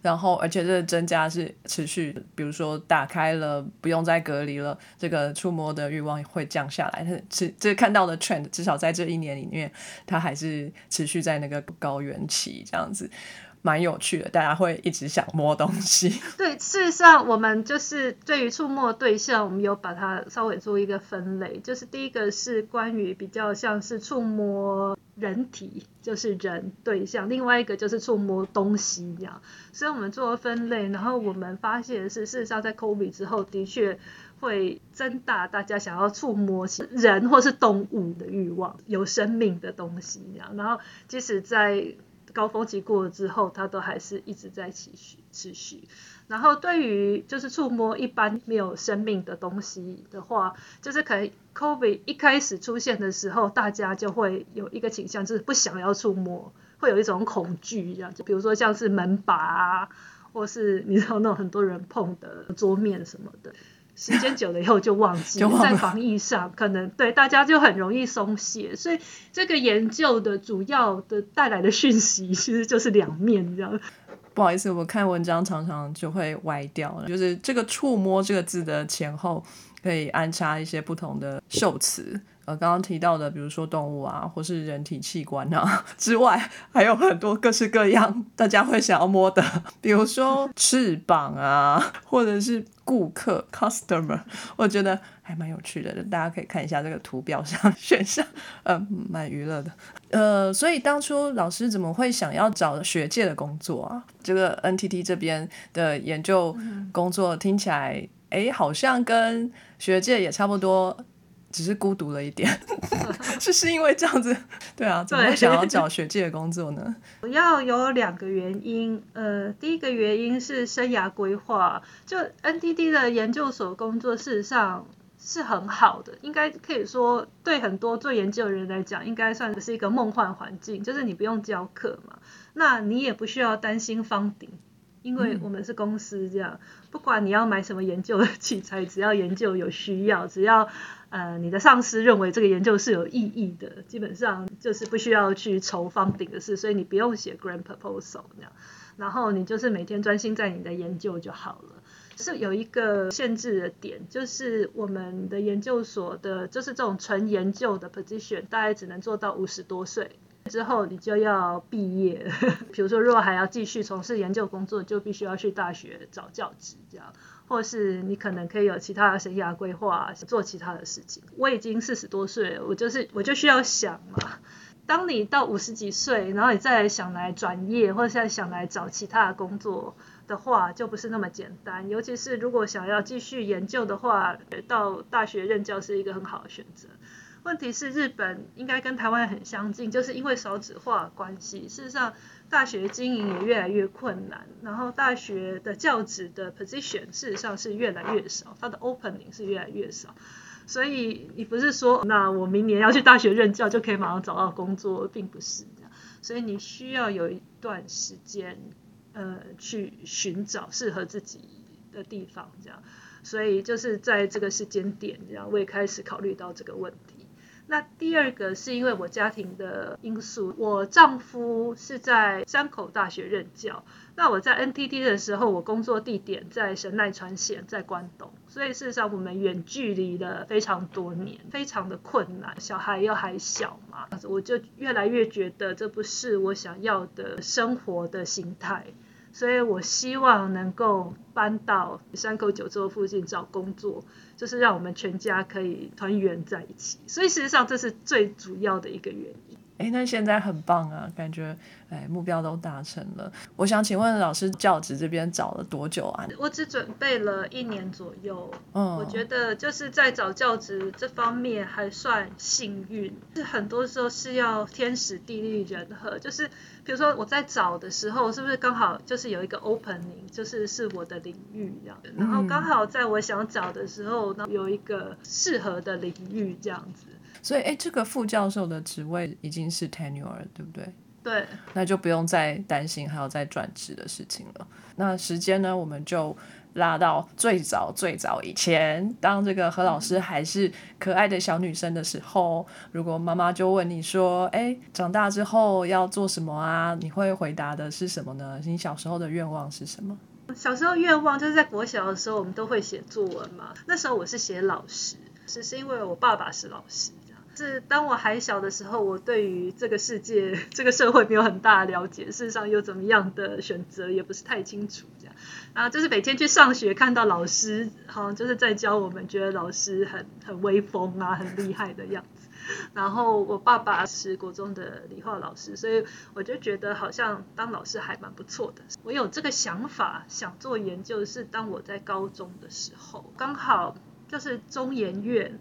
Speaker 2: 然后，而且这个增加是持续，比如说打开了，不用再隔离了，这个触摸的欲望会降下来。是这看到的 trend，至少在这一年里面，它还是持续在那个高原期这样子。蛮有趣的，大家会一直想摸东西。
Speaker 3: 对，事实上我们就是对于触摸对象，我们有把它稍微做一个分类。就是第一个是关于比较像是触摸人体，就是人对象；另外一个就是触摸东西这样。所以我们做了分类，然后我们发现是事实上在 COVID 之后，的确会增大大家想要触摸人或是动物的欲望，有生命的东西这样。然后即使在高峰期过了之后，它都还是一直在持续持续。然后对于就是触摸一般没有生命的东西的话，就是可能 COVID 一开始出现的时候，大家就会有一个倾向，就是不想要触摸，会有一种恐惧这样。就比如说像是门把啊，或是你知道那种很多人碰的桌面什么的。时间久了以后就忘记，在防疫上可能对大家就很容易松懈，所以这个研究的主要的带来的讯息其实就是两面这样。
Speaker 2: 不好意思，我看文章常常就会歪掉了，就是这个“触摸”这个字的前后可以安插一些不同的受词。呃，刚刚提到的，比如说动物啊，或是人体器官啊之外，还有很多各式各样大家会想要摸的，比如说翅膀啊，或者是顾客 （customer），我觉得还蛮有趣的，大家可以看一下这个图表上选项，呃，蛮娱乐的。呃，所以当初老师怎么会想要找学界的工作啊？这个 NTT 这边的研究工作听起来，哎，好像跟学界也差不多。只是孤独了一点，是是因为这样子，对啊，怎么会想要找学界的工作呢？
Speaker 3: 主要有两个原因，呃，第一个原因是生涯规划，就 NTD 的研究所工作事实上是很好的，应该可以说对很多做研究的人来讲，应该算是一个梦幻环境，就是你不用教课嘛，那你也不需要担心方顶，因为我们是公司这样，不管你要买什么研究的器材，只要研究有需要，只要呃，你的上司认为这个研究是有意义的，基本上就是不需要去筹方顶的事，所以你不用写 grant proposal 那样，然后你就是每天专心在你的研究就好了。是有一个限制的点，就是我们的研究所的，就是这种纯研究的 position，大概只能做到五十多岁之后，你就要毕业。比如说，如果还要继续从事研究工作，就必须要去大学找教职这样。或是你可能可以有其他的生涯规划，做其他的事情。我已经四十多岁了，我就是我就需要想嘛。当你到五十几岁，然后你再想来转业，或者再想来找其他的工作的话，就不是那么简单。尤其是如果想要继续研究的话，到大学任教是一个很好的选择。问题是日本应该跟台湾很相近，就是因为少子化关系，事实上。大学经营也越来越困难，然后大学的教职的 position 事实上是越来越少，它的 opening 是越来越少，所以你不是说那我明年要去大学任教就可以马上找到工作，并不是这样，所以你需要有一段时间，呃，去寻找适合自己的地方，这样，所以就是在这个时间点，这样我也开始考虑到这个问题。那第二个是因为我家庭的因素，我丈夫是在山口大学任教。那我在 NTT 的时候，我工作地点在神奈川县，在关东，所以事实上我们远距离了非常多年，非常的困难。小孩又还小嘛，我就越来越觉得这不是我想要的生活的形态。所以我希望能够搬到山口九州附近找工作，就是让我们全家可以团圆在一起。所以事实上这是最主要的一个原因。
Speaker 2: 哎，那现在很棒啊，感觉哎目标都达成了。我想请问老师，教职这边找了多久啊？
Speaker 3: 我只准备了一年左右。嗯，我觉得就是在找教职这方面还算幸运，是很多时候是要天时地利人和。就是比如说我在找的时候，是不是刚好就是有一个 opening，就是是我的领域这样，然后刚好在我想找的时候，那有一个适合的领域这样子。
Speaker 2: 所以，哎，这个副教授的职位已经是 tenure 了，对不对？
Speaker 3: 对，
Speaker 2: 那就不用再担心还要再转职的事情了。那时间呢，我们就拉到最早最早以前，当这个何老师还是可爱的小女生的时候，如果妈妈就问你说：“哎，长大之后要做什么啊？”你会回答的是什么呢？你小时候的愿望是什么？
Speaker 3: 小时候愿望就是在国小的时候，我们都会写作文嘛。那时候我是写老师，只是因为我爸爸是老师。是当我还小的时候，我对于这个世界、这个社会没有很大的了解，事实上有怎么样的选择也不是太清楚。这样，然后就是每天去上学，看到老师好像就是在教我们，觉得老师很很威风啊，很厉害的样子。然后我爸爸是国中的理化老师，所以我就觉得好像当老师还蛮不错的。我有这个想法，想做研究，是当我在高中的时候，刚好就是中研院。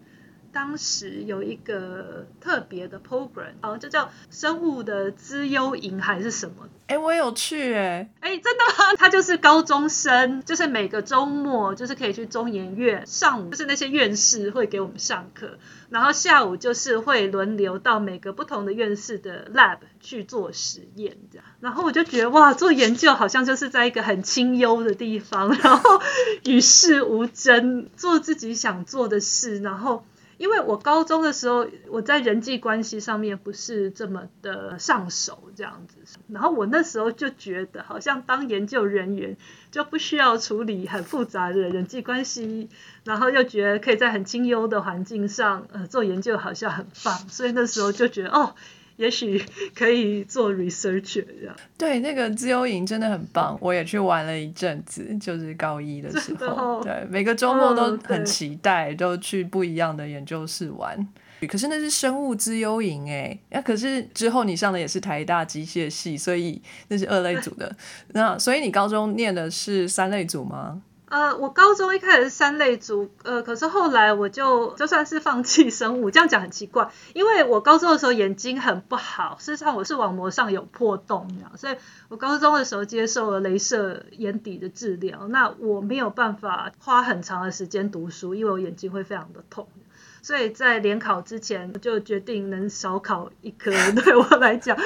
Speaker 3: 当时有一个特别的 program，哦，就叫生物的资优营还是什么？
Speaker 2: 哎，我有去哎，
Speaker 3: 哎，真的吗？他就是高中生，就是每个周末就是可以去中研院，上午就是那些院士会给我们上课，然后下午就是会轮流到每个不同的院士的 lab 去做实验，这样。然后我就觉得哇，做研究好像就是在一个很清幽的地方，然后与世无争，做自己想做的事，然后。因为我高中的时候，我在人际关系上面不是这么的上手这样子，然后我那时候就觉得，好像当研究人员就不需要处理很复杂的人际关系，然后又觉得可以在很清幽的环境上，呃，做研究好像很棒，所以那时候就觉得哦。也许可以做 research 这样。
Speaker 2: 对，那个自由营真的很棒，我也去玩了一阵子，就是高一的时候。对，每个周末都很期待，都去不一样的研究室玩。可是那是生物资优营哎，那可是之后你上的也是台大机械系，所以那是二类组的。那所以你高中念的是三类组吗？
Speaker 3: 呃，我高中一开始是三类组，呃，可是后来我就就算是放弃生物，这样讲很奇怪，因为我高中的时候眼睛很不好，事实上我是网膜上有破洞，所以我高中的时候接受了镭射眼底的治疗，那我没有办法花很长的时间读书，因为我眼睛会非常的痛。所以在联考之前，就决定能少考一科，对我来讲，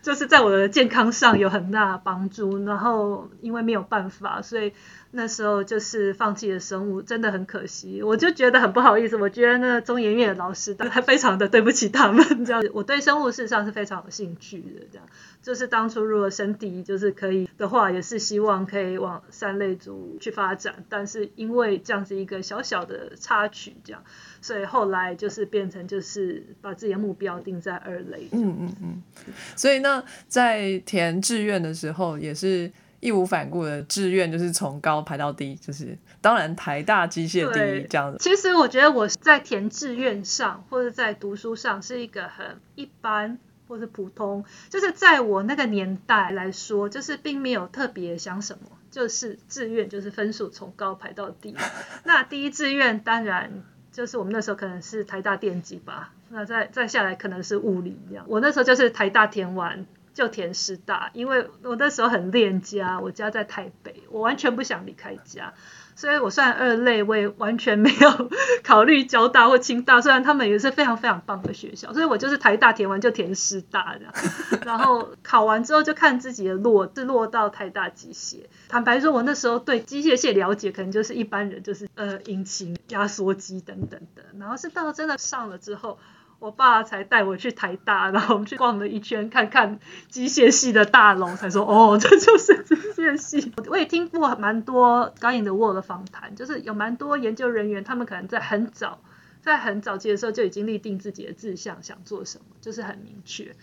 Speaker 3: 就是在我的健康上有很大帮助。然后因为没有办法，所以那时候就是放弃了生物，真的很可惜。我就觉得很不好意思，我觉得那中研院的老师还非常的对不起他们。这样，我对生物事实上是非常有兴趣的。这样，就是当初如果升敌就是可以的话，也是希望可以往三类组去发展。但是因为这样子一个小小的插曲，这样。所以后来就是变成就是把自己的目标定在二类。
Speaker 2: 嗯嗯嗯。所以呢，在填志愿的时候，也是义无反顾的志愿，就是从高排到低，就是当然台大机械第一这样子。
Speaker 3: 其实我觉得我在填志愿上或者在读书上是一个很一般或者普通，就是在我那个年代来说，就是并没有特别想什么，就是志愿就是分数从高排到低。那第一志愿当然。就是我们那时候可能是台大电机吧，那再再下来可能是物理一样。我那时候就是台大填完就填师大，因为我那时候很恋家，我家在台北，我完全不想离开家。所以我算二类，我也完全没有 考虑交大或清大，虽然他们也是非常非常棒的学校。所以我就是台大填完就填师大这样，然后考完之后就看自己的落是落到台大机械。坦白说，我那时候对机械系了解可能就是一般人，就是呃引擎、压缩机等等的。然后是到真的上了之后。我爸才带我去台大，然后我们去逛了一圈，看看机械系的大楼，才说 哦，这就是机械系。我也听过蛮多高影的沃的访谈，就是有蛮多研究人员，他们可能在很早，在很早期的时候就已经立定自己的志向，想做什么，就是很明确。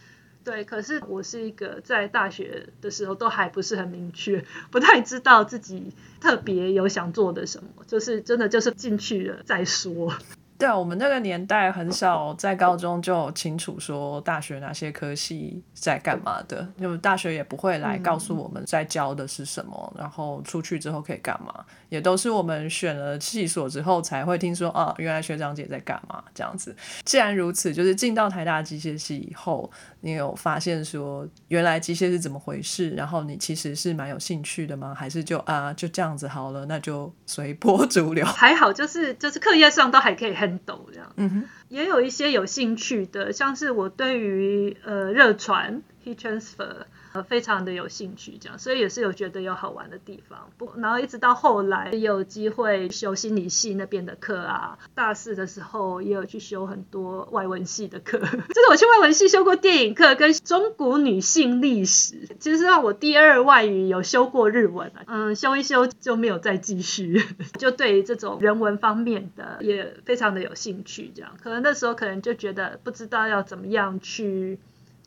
Speaker 3: 对，可是我是一个在大学的时候都还不是很明确，不太知道自己特别有想做的什么，就是真的就是进去了再说。
Speaker 2: 对啊，我们那个年代很少在高中就清楚说大学哪些科系在干嘛的，因为大学也不会来告诉我们在教的是什么，然后出去之后可以干嘛，也都是我们选了系所之后才会听说啊，原来学长姐在干嘛这样子。既然如此，就是进到台大机械系以后。你有发现说原来机械是怎么回事？然后你其实是蛮有兴趣的吗？还是就啊就这样子好了，那就随波逐流？
Speaker 3: 还好，就是就是课业上都还可以 handle 电斗这样。
Speaker 2: 嗯哼，
Speaker 3: 也有一些有兴趣的，像是我对于呃热传 heat transfer 呃非常的有兴趣，这样，所以也是有觉得有好玩的地方。不，然后一直到后来有机会修心理系那边的课啊，大四的时候也有去修很多外文系的课，就是我去外文系修过电影课跟中古女性历史，其实让我第二外语有修过日文啊，嗯，修一修就没有再继续，就对这种人文方面的也非常的有兴趣，这样，可能那时候可能就觉得不知道要怎么样去。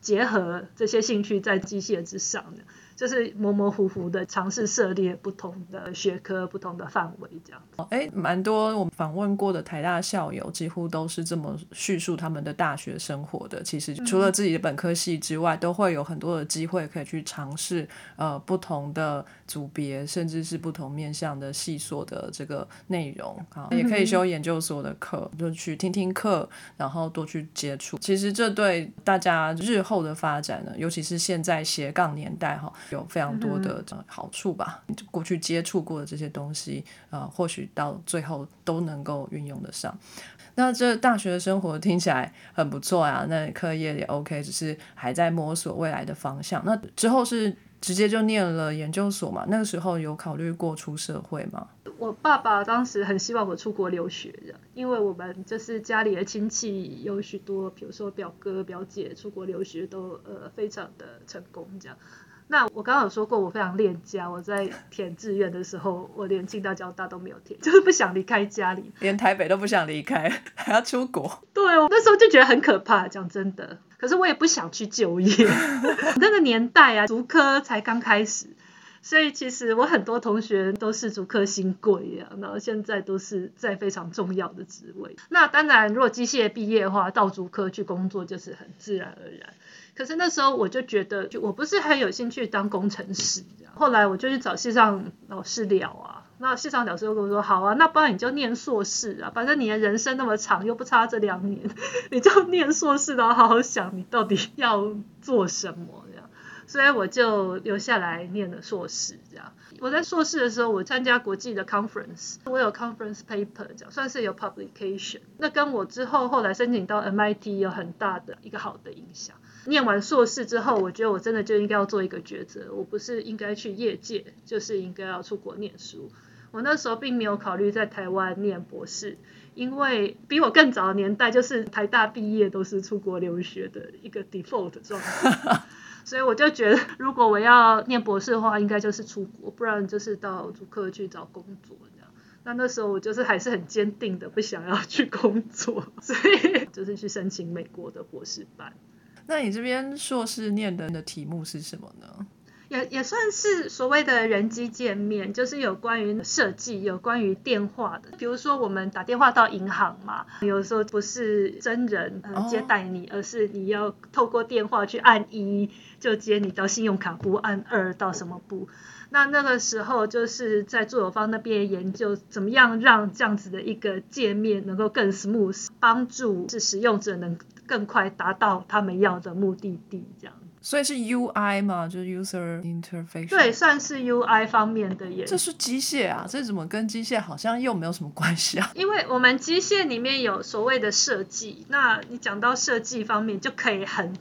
Speaker 3: 结合这些兴趣在机械之上的，就是模模糊糊的尝试涉猎不同的学科、不同的范围这样。
Speaker 2: 哎，蛮多我们访问过的台大校友，几乎都是这么叙述他们的大学生活的。其实除了自己的本科系之外，都会有很多的机会可以去尝试呃不同的组别，甚至是不同面向的细所的这个内容啊，也可以修研究所的课，就去听听课，然后多去接触。其实这对大家日后的发展呢，尤其是现在斜杠年代哈，有非常多的好处吧。过去接触过的这些东西，呃，或许到最后都能够运用得上。那这大学的生活听起来很不错啊，那课业也 OK，只是还在摸索未来的方向。那之后是直接就念了研究所嘛？那个时候有考虑过出社会吗？
Speaker 3: 我爸爸当时很希望我出国留学的，因为我们就是家里的亲戚有许多，比如说表哥表姐出国留学都呃非常的成功这样。那我刚刚有说过，我非常恋家。我在填志愿的时候，我连进大、交大都没有填，就是不想离开家里，
Speaker 2: 连台北都不想离开，还要出国。
Speaker 3: 对，我那时候就觉得很可怕，讲真的。可是我也不想去就业，那个年代啊，竹科才刚开始，所以其实我很多同学都是竹科新贵呀，然后现在都是在非常重要的职位。那当然，如果机械毕业的话，到竹科去工作就是很自然而然。可是那时候我就觉得，就我不是很有兴趣当工程师。后来我就去找系上老师聊啊，那系上老师就跟我说：“好啊，那不然你就念硕士啊，反正你的人生那么长，又不差这两年，你就念硕士，然后好好想你到底要做什么这样。”所以我就留下来念了硕士这样。我在硕士的时候，我参加国际的 conference，我有 conference paper，这样算是有 publication。那跟我之后后来申请到 MIT 有很大的一个好的影响。念完硕士之后，我觉得我真的就应该要做一个抉择，我不是应该去业界，就是应该要出国念书。我那时候并没有考虑在台湾念博士，因为比我更早的年代，就是台大毕业都是出国留学的一个 default 状态，所以我就觉得，如果我要念博士的话，应该就是出国，不然就是到主科去找工作这样。那那时候我就是还是很坚定的不想要去工作，所以就是去申请美国的博士班。
Speaker 2: 那你这边硕士念的的题目是什么呢？
Speaker 3: 也也算是所谓的人机界面，就是有关于设计，有关于电话的。比如说我们打电话到银行嘛，有时候不是真人接待你，而是你要透过电话去按一就接你到信用卡部，按二到什么部。那那个时候就是在作友方那边研究，怎么样让这样子的一个界面能够更 smooth，帮助是使用者能更快达到他们要的目的地，这样。
Speaker 2: 所以是 UI 嘛，就是 user interface。
Speaker 3: 对，算是 UI 方面的研
Speaker 2: 这是机械啊，这怎么跟机械好像又没有什么关系啊？
Speaker 3: 因为我们机械里面有所谓的设计，那你讲到设计方面就可以很广。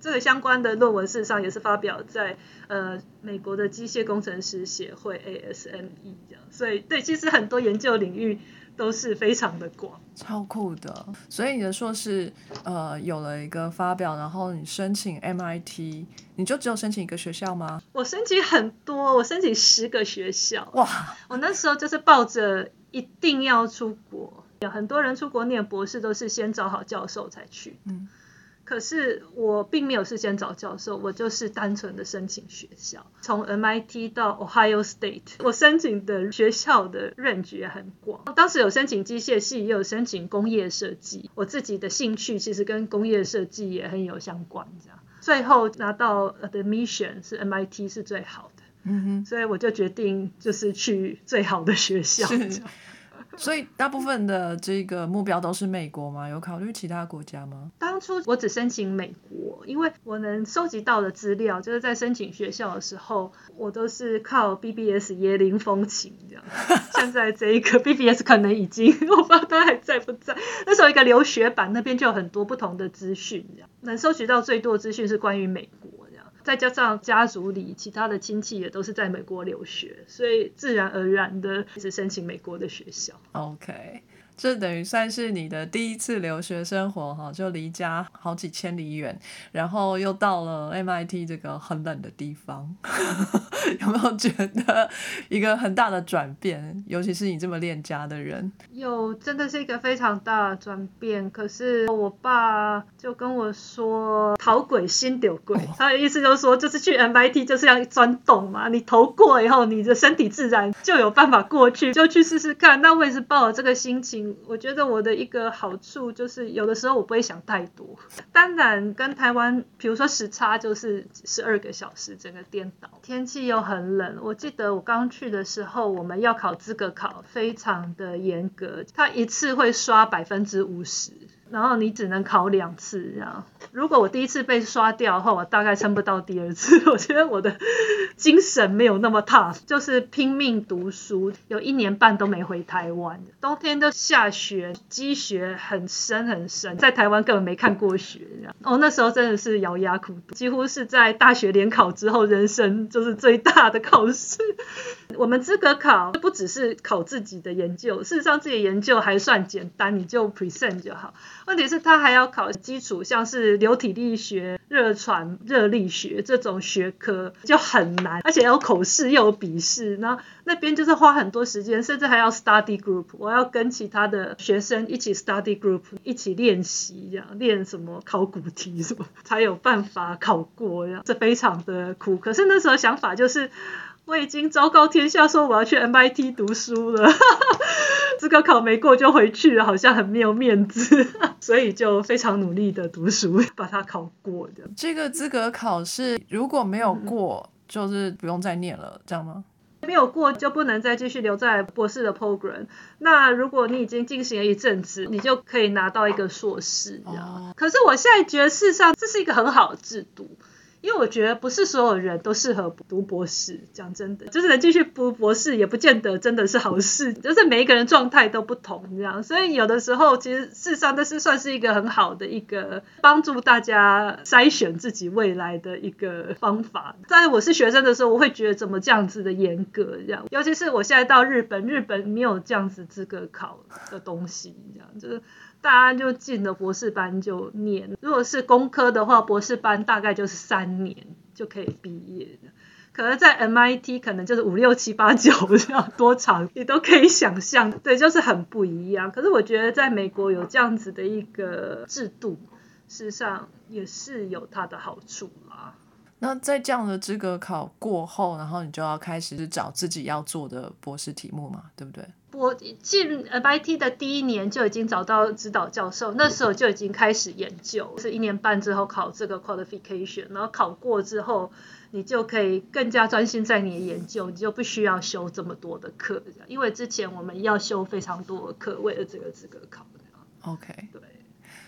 Speaker 3: 这个相关的论文事实上也是发表在呃美国的机械工程师协会 ASME 这样，所以对，其实很多研究领域。都是非常的广，
Speaker 2: 超酷的。所以你的硕士呃有了一个发表，然后你申请 MIT，你就只有申请一个学校吗？
Speaker 3: 我申请很多，我申请十个学校。
Speaker 2: 哇！
Speaker 3: 我那时候就是抱着一定要出国，有很多人出国念博士都是先找好教授才去。嗯。可是我并没有事先找教授，我就是单纯的申请学校，从 MIT 到 Ohio State，我申请的学校的 range 也很广。当时有申请机械系，也有申请工业设计。我自己的兴趣其实跟工业设计也很有相关，这样。最后拿到 admission 是 MIT 是最好的，嗯哼，所以我就决定就是去最好的学校。
Speaker 2: 所以大部分的这个目标都是美国吗？有考虑其他国家吗？
Speaker 3: 当初我只申请美国，因为我能收集到的资料，就是在申请学校的时候，我都是靠 BBS 椰林风情这样。现在这一个 BBS 可能已经，我不知道它还在不在。那时候一个留学版那边就有很多不同的资讯，能收集到最多资讯是关于美国。再加上家族里其他的亲戚也都是在美国留学，所以自然而然的一直申请美国的学校。
Speaker 2: OK，这等于算是你的第一次留学生活哈，就离家好几千里远，然后又到了 MIT 这个很冷的地方，有没有觉得一个很大的转变？尤其是你这么恋家的人，
Speaker 3: 有真的是一个非常大的转变。可是我爸就跟我说，逃鬼心丢鬼，他的意思就是说，就是去 MIT 就是要钻洞嘛，你投过以后，你的身体自然就有办法过去，就去试试看。那我也是抱着这个心情，我觉得我的一个好处就是，有的时候我不会想太多。当然，跟台湾，比如说时差就是十二个小时，整个颠倒，天气又很冷。我记得我刚去的时候，我们要考资格考，非常的严格，他一次会刷百分之五十。然后你只能考两次，这样。如果我第一次被刷掉的话，我大概撑不到第二次。我觉得我的精神没有那么大就是拼命读书，有一年半都没回台湾。冬天都下雪，积雪很深很深，在台湾根本没看过雪。哦，那时候真的是咬牙苦读，几乎是在大学联考之后，人生就是最大的考试。我们资格考不只是考自己的研究，事实上自己研究还算简单，你就 present 就好。问题是他还要考基础，像是流体力学、热传、热力学这种学科就很难，而且有口试又有笔试，那那边就是花很多时间，甚至还要 study group，我要跟其他的学生一起 study group，一起练习，这样练什么考古题什么，才有办法考过，这样这非常的苦。可是那时候想法就是。我已经昭告天下说我要去 MIT 读书了，资 格考没过就回去了，好像很没有面子，所以就非常努力的读书，把它考过的。
Speaker 2: 这个资格考试如果没有过，就是不用再念了，这样吗？
Speaker 3: 没有过就不能再继续留在博士的 program。那如果你已经进行了一阵子，你就可以拿到一个硕士。可是我现在觉得，事实上这是一个很好的制度。因为我觉得不是所有人都适合读博士，讲真的，就是能继续读博士也不见得真的是好事，就是每一个人状态都不同这样，所以有的时候其实事实上这是算是一个很好的一个帮助大家筛选自己未来的一个方法。在我是学生的时候，我会觉得怎么这样子的严格这样，尤其是我现在到日本，日本没有这样子资格考的东西，这样就是。大家就进了博士班就念，如果是工科的话，博士班大概就是三年就可以毕业的。可能在 MIT 可能就是五六七八九这样多长，你都可以想象，对，就是很不一样。可是我觉得在美国有这样子的一个制度，事实上也是有它的好处啦。
Speaker 2: 那在这样的资格考过后，然后你就要开始找自己要做的博士题目嘛，对不对？
Speaker 3: 我进 MIT 的第一年就已经找到指导教授，那时候就已经开始研究，是一年半之后考这个 qualification，然后考过之后，你就可以更加专心在你的研究，你就不需要修这么多的课，因为之前我们要修非常多的课，为了这个资格考。
Speaker 2: OK，
Speaker 3: 对。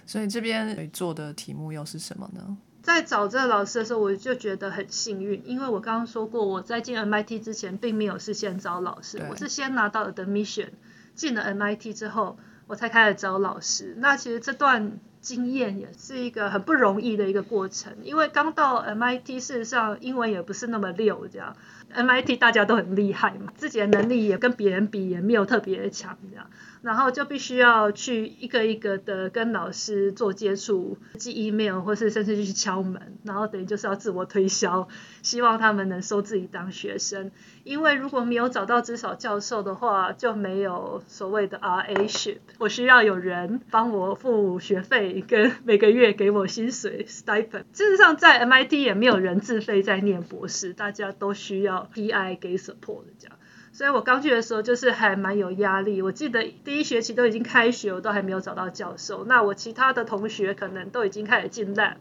Speaker 2: 所以这边做的题目又是什么呢？
Speaker 3: 在找这个老师的时候，我就觉得很幸运，因为我刚刚说过，我在进 MIT 之前并没有事先找老师，我是先拿到了 admission，进了 MIT 之后，我才开始找老师。那其实这段经验也是一个很不容易的一个过程，因为刚到 MIT，事实上英文也不是那么溜，这样 MIT 大家都很厉害嘛，自己的能力也跟别人比也没有特别强，这样。然后就必须要去一个一个的跟老师做接触，寄 email 或是甚至去敲门，然后等于就是要自我推销，希望他们能收自己当学生。因为如果没有找到至少教授的话，就没有所谓的 RA-ship，我需要有人帮我付学费跟每个月给我薪水 stipend。事实上，在 MIT 也没有人自费在念博士，大家都需要 PI 给 support 这样。所以我刚去的时候就是还蛮有压力。我记得第一学期都已经开学，我都还没有找到教授。那我其他的同学可能都已经开始进 lab，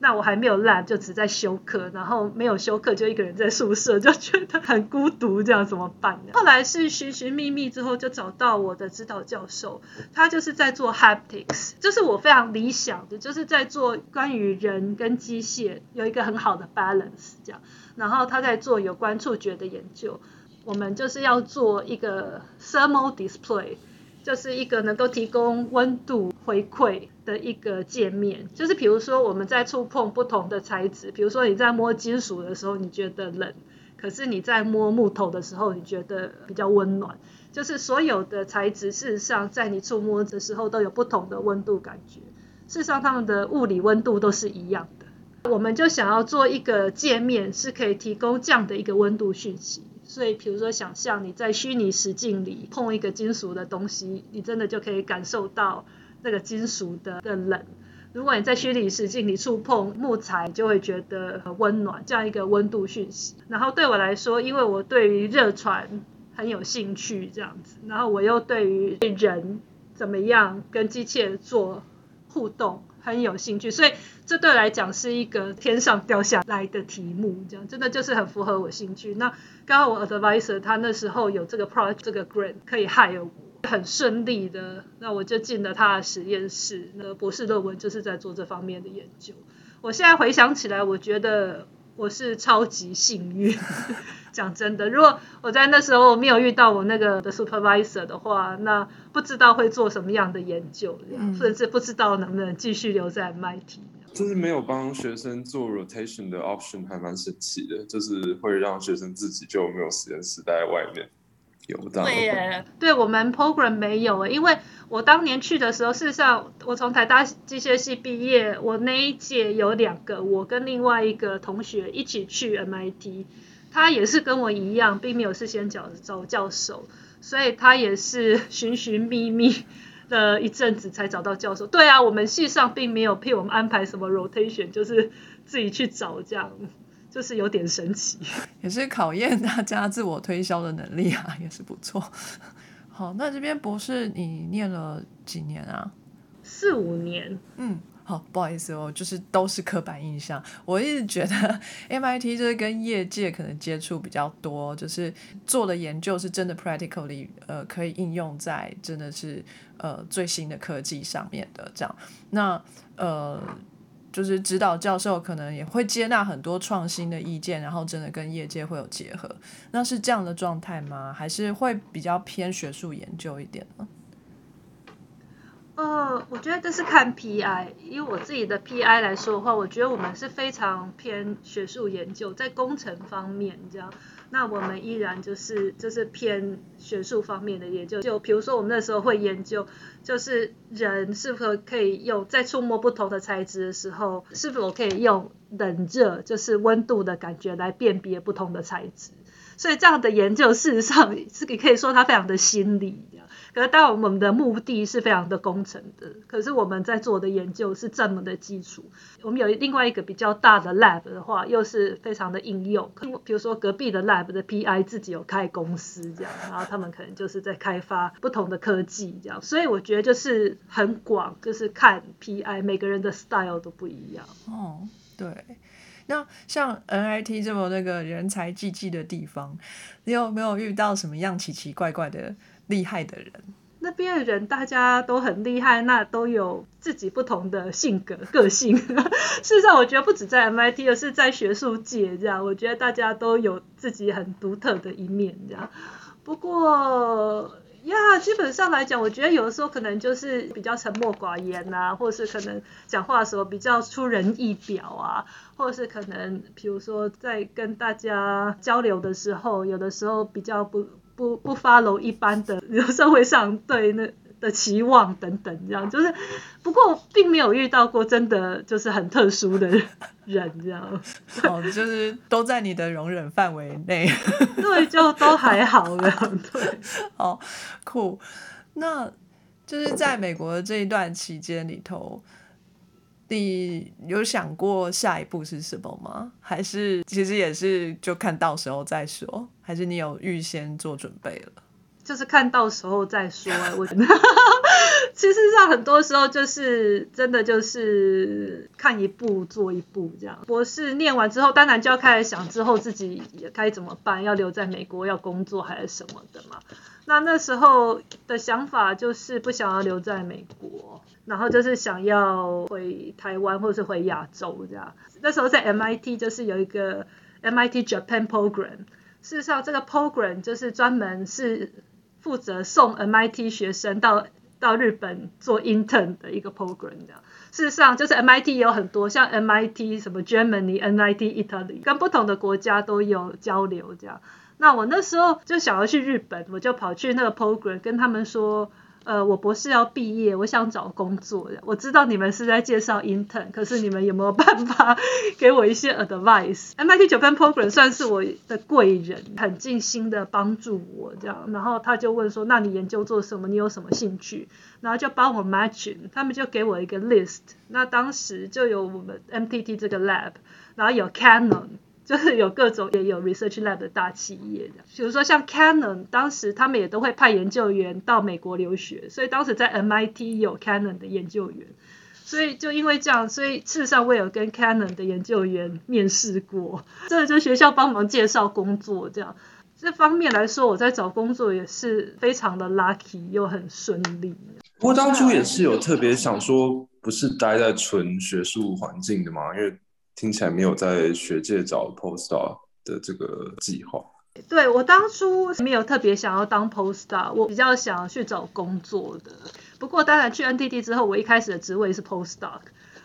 Speaker 3: 那我还没有 lab，就只在修课，然后没有修课就一个人在宿舍，就觉得很孤独，这样怎么办呢？后来是寻寻觅觅之后，就找到我的指导教授，他就是在做 haptics，这是我非常理想的，就是在做关于人跟机械有一个很好的 balance 这样，然后他在做有关触觉的研究，我们就是要做一个 thermal display。就是一个能够提供温度回馈的一个界面，就是比如说我们在触碰不同的材质，比如说你在摸金属的时候你觉得冷，可是你在摸木头的时候你觉得比较温暖，就是所有的材质事实上在你触摸的时候都有不同的温度感觉，事实上它们的物理温度都是一样的，我们就想要做一个界面是可以提供这样的一个温度讯息。所以，比如说，想象你在虚拟实境里碰一个金属的东西，你真的就可以感受到那个金属的的冷。如果你在虚拟实境里触碰木材，就会觉得很温暖，这样一个温度讯息。然后对我来说，因为我对于热传很有兴趣，这样子，然后我又对于人怎么样跟机器人做互动。很有兴趣，所以这对来讲是一个天上掉下来的题目，这样真的就是很符合我兴趣。那刚好我 advisor 他那时候有这个 project 这个 grant 可以 hire 我，很顺利的，那我就进了他的实验室，那博士论文就是在做这方面的研究。我现在回想起来，我觉得我是超级幸运。讲真的，如果我在那时候没有遇到我那个的 supervisor 的话，那不知道会做什么样的研究，甚至不知道能不能继续留在 MIT。
Speaker 4: 就是没有帮学生做 rotation 的 option，还蛮神奇的，就是会让学生自己就没有实验室待在外面
Speaker 5: 对耶，
Speaker 3: 对我们 program 没有，因为我当年去的时候，事实上我从台大机械系毕业，我那一届有两个，我跟另外一个同学一起去 MIT。他也是跟我一样，并没有事先找找教授，所以他也是寻寻觅觅了一阵子才找到教授。对啊，我们系上并没有替我们安排什么 rotation，就是自己去找，这样就是有点神奇。
Speaker 2: 也是考验大家自我推销的能力啊，也是不错。好，那这边博士你念了几年啊？
Speaker 3: 四五年。
Speaker 2: 嗯。好，不好意思哦，就是都是刻板印象。我一直觉得 MIT 就是跟业界可能接触比较多，就是做的研究是真的 practically 呃可以应用在真的是呃最新的科技上面的这样。那呃就是指导教授可能也会接纳很多创新的意见，然后真的跟业界会有结合。那是这样的状态吗？还是会比较偏学术研究一点呢？
Speaker 3: 呃，我觉得这是看 PI，因为我自己的 PI 来说的话，我觉得我们是非常偏学术研究，在工程方面这样，那我们依然就是就是偏学术方面的研究。就比如说我们那时候会研究，就是人是否可以用在触摸不同的材质的时候，是否可以用冷热，就是温度的感觉来辨别不同的材质。所以这样的研究事实上是可以说它非常的心理。可是，当然，我们的目的是非常的工程的。可是，我们在做的研究是这么的基础。我们有另外一个比较大的 lab 的话，又是非常的应用。比如说，隔壁的 lab 的 PI 自己有开公司这样，然后他们可能就是在开发不同的科技这样。所以，我觉得就是很广，就是看 PI 每个人的 style 都不一样。
Speaker 2: 哦，对。那像 NIT 这么那个人才济济的地方，你有没有遇到什么样奇奇怪怪的？厉害的人，
Speaker 3: 那边的人大家都很厉害，那都有自己不同的性格个性。事实上，我觉得不止在 MIT，而是在学术界这样，我觉得大家都有自己很独特的一面这样。不过呀，基本上来讲，我觉得有的时候可能就是比较沉默寡言呐，或是可能讲话的时候比较出人意表啊，或是可能比如说在跟大家交流的时候，有的时候比较不。不不 follow 一般的 社会上对那的期望等等，这样就是，不过并没有遇到过真的就是很特殊的人这样。
Speaker 2: 哦，就是都在你的容忍范围内。
Speaker 3: 对，就都还好的。对，
Speaker 2: 哦，酷。那就是在美国这一段期间里头。你有想过下一步是什么吗？还是其实也是就看到时候再说？还是你有预先做准备了？
Speaker 3: 就是看到时候再说。我 其实上很多时候就是真的就是看一步做一步这样。博士念完之后，当然就要开始想之后自己也该怎么办，要留在美国要工作还是什么的嘛。那那时候的想法就是不想要留在美国，然后就是想要回台湾或是回亚洲这样。那时候在 MIT 就是有一个 MIT Japan Program，事实上这个 program 就是专门是负责送 MIT 学生到到日本做 intern 的一个 program 这样。事实上就是 MIT 有很多像 MIT 什么 Germany、NIT Italy，跟不同的国家都有交流这样。那我那时候就想要去日本，我就跑去那个 program 跟他们说，呃，我博士要毕业，我想找工作。我知道你们是在介绍 intern，可是你们有没有办法 给我一些 advice？MIT Japan program 算是我的贵人，很尽心的帮助我这样。然后他就问说，那你研究做什么？你有什么兴趣？然后就帮我 matching，他们就给我一个 list。那当时就有我们 MTT 这个 lab，然后有 Canon。就是有各种也有 research lab 的大企业的，比如说像 Canon，当时他们也都会派研究员到美国留学，所以当时在 MIT 有 Canon 的研究员，所以就因为这样，所以事实上我有跟 Canon 的研究员面试过，这就学校帮忙介绍工作这样，这方面来说，我在找工作也是非常的 lucky 又很顺利。
Speaker 4: 不过当初也是有特别想说，不是待在纯学术环境的嘛，因为。听起来没有在学界找 postdoc 的这个计划。
Speaker 3: 对我当初没有特别想要当 postdoc，我比较想去找工作的。不过当然去 NTT 之后，我一开始的职位是 postdoc。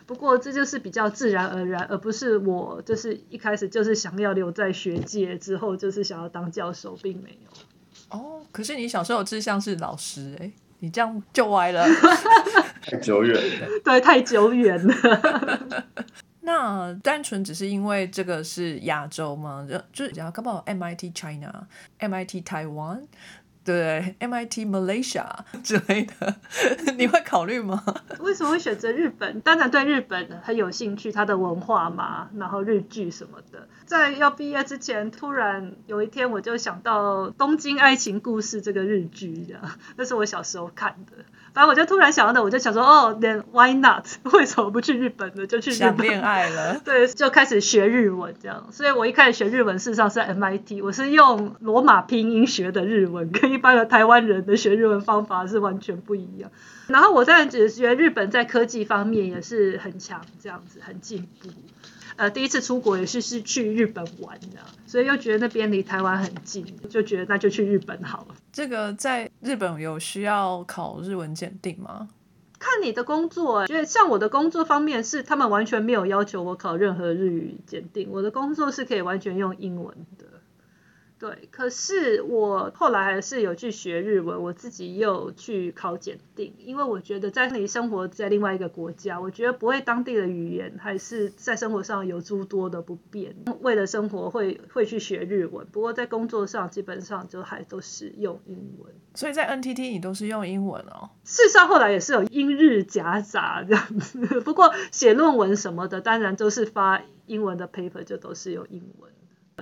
Speaker 3: 不过这就是比较自然而然，而不是我就是一开始就是想要留在学界，之后就是想要当教授，并没有。
Speaker 2: 哦，可是你小时候志向是老师哎，你这样就歪了。
Speaker 4: 太久远了。
Speaker 3: 对，太久远了。
Speaker 2: 那单纯只是因为这个是亚洲吗？就就是讲刚好 MIT China、MIT Taiwan，对，MIT Malaysia 之类的，你会考虑吗？
Speaker 3: 为什么会选择日本？当然对日本很有兴趣，它的文化嘛，然后日剧什么的。在要毕业之前，突然有一天我就想到《东京爱情故事》这个日剧，这样，那是我小时候看的。反正我就突然想到，我就想说，哦，then why not？为什么不去日本呢？就去日本。
Speaker 2: 想恋爱了。
Speaker 3: 对，就开始学日文这样。所以我一开始学日文，事实上是在 MIT，我是用罗马拼音学的日文，跟一般的台湾人的学日文方法是完全不一样。然后我在觉得日本在科技方面也是很强，这样子很进步。呃，第一次出国也是是去日本玩的，所以又觉得那边离台湾很近，就觉得那就去日本好了。
Speaker 2: 这个在日本有需要考日文检定吗？
Speaker 3: 看你的工作，觉得像我的工作方面是他们完全没有要求我考任何日语检定，我的工作是可以完全用英文的。对，可是我后来还是有去学日文，我自己又去考检定，因为我觉得在那里生活在另外一个国家，我觉得不会当地的语言，还是在生活上有诸多的不便。为了生活会会去学日文，不过在工作上基本上就还都是用英文。
Speaker 2: 所以在 NTT 你都是用英文哦。
Speaker 3: 事实上后来也是有英日夹杂这样子，不过写论文什么的，当然都是发英文的 paper，就都是用英文。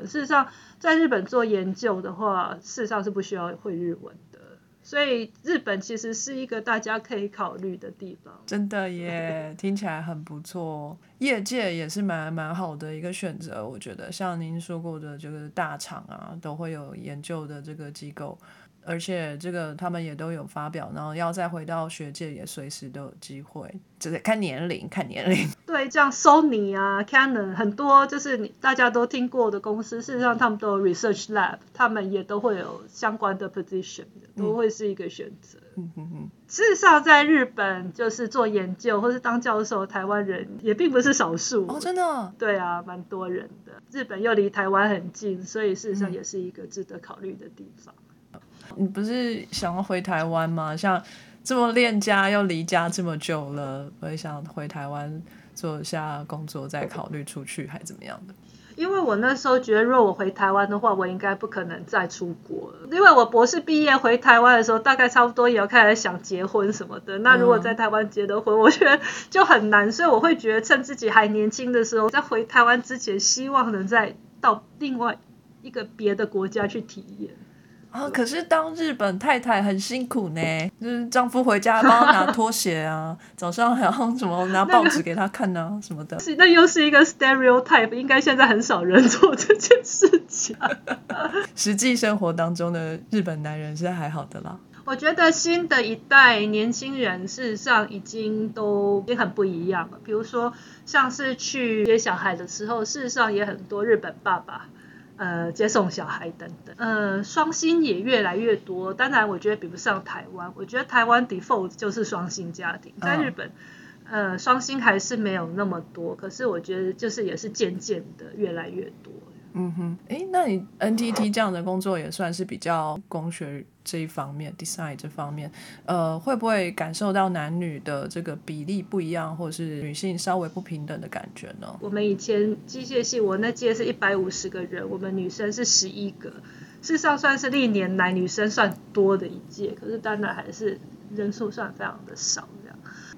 Speaker 3: 事实上，在日本做研究的话，事实上是不需要会日文的，所以日本其实是一个大家可以考虑的地方。
Speaker 2: 真的耶，听起来很不错，业界也是蛮蛮好的一个选择。我觉得像您说过的就是大厂啊，都会有研究的这个机构。而且这个他们也都有发表，然后要再回到学界也随时都有机会，就是看年龄，看年龄。
Speaker 3: 对，像 Sony 啊、Canon 很多就是你大家都听过的公司，事实上他们都有 research lab，他们也都会有相关的 position，都会是一个选择。嗯嗯嗯。事实上，在日本就是做研究或是当教授，台湾人也并不是少数。
Speaker 2: 哦，真的？
Speaker 3: 对啊，蛮多人的。日本又离台湾很近，所以事实上也是一个值得考虑的地方。
Speaker 2: 你不是想要回台湾吗？像这么恋家又离家这么久了，我也想回台湾做一下工作，再考虑出去还怎么样的？
Speaker 3: 因为我那时候觉得，如果我回台湾的话，我应该不可能再出国了。因为我博士毕业回台湾的时候，大概差不多也要开始想结婚什么的。那如果在台湾结的婚，我觉得就很难。所以我会觉得，趁自己还年轻的时候，在回台湾之前，希望能再到另外一个别的国家去体验。
Speaker 2: 啊，可是当日本太太很辛苦呢，就是丈夫回家帮她拿拖鞋啊，早上还要什么拿报纸给她看啊、什么的。
Speaker 3: 是那又是一个 stereotype，应该现在很少人做这件事情。
Speaker 2: 实际生活当中的日本男人是还好的啦。
Speaker 3: 我觉得新的一代年轻人事实上已经都也很不一样了。比如说，像是去接小孩的时候，事实上也很多日本爸爸，呃，接送小孩等等。呃，双薪也越来越多。当然，我觉得比不上台湾。我觉得台湾 default 就是双薪家庭，在日本，呃，双薪还是没有那么多。可是我觉得就是也是渐渐的越来越多。
Speaker 2: 嗯哼，哎，那你 NTT 这样的工作也算是比较工学这一方面，design 这方面，呃，会不会感受到男女的这个比例不一样，或是女性稍微不平等的感觉呢？
Speaker 3: 我们以前机械系，我那届是一百五十个人，我们女生是十一个，事实上算是历年来女生算多的一届，可是当然还是人数算非常的少这样。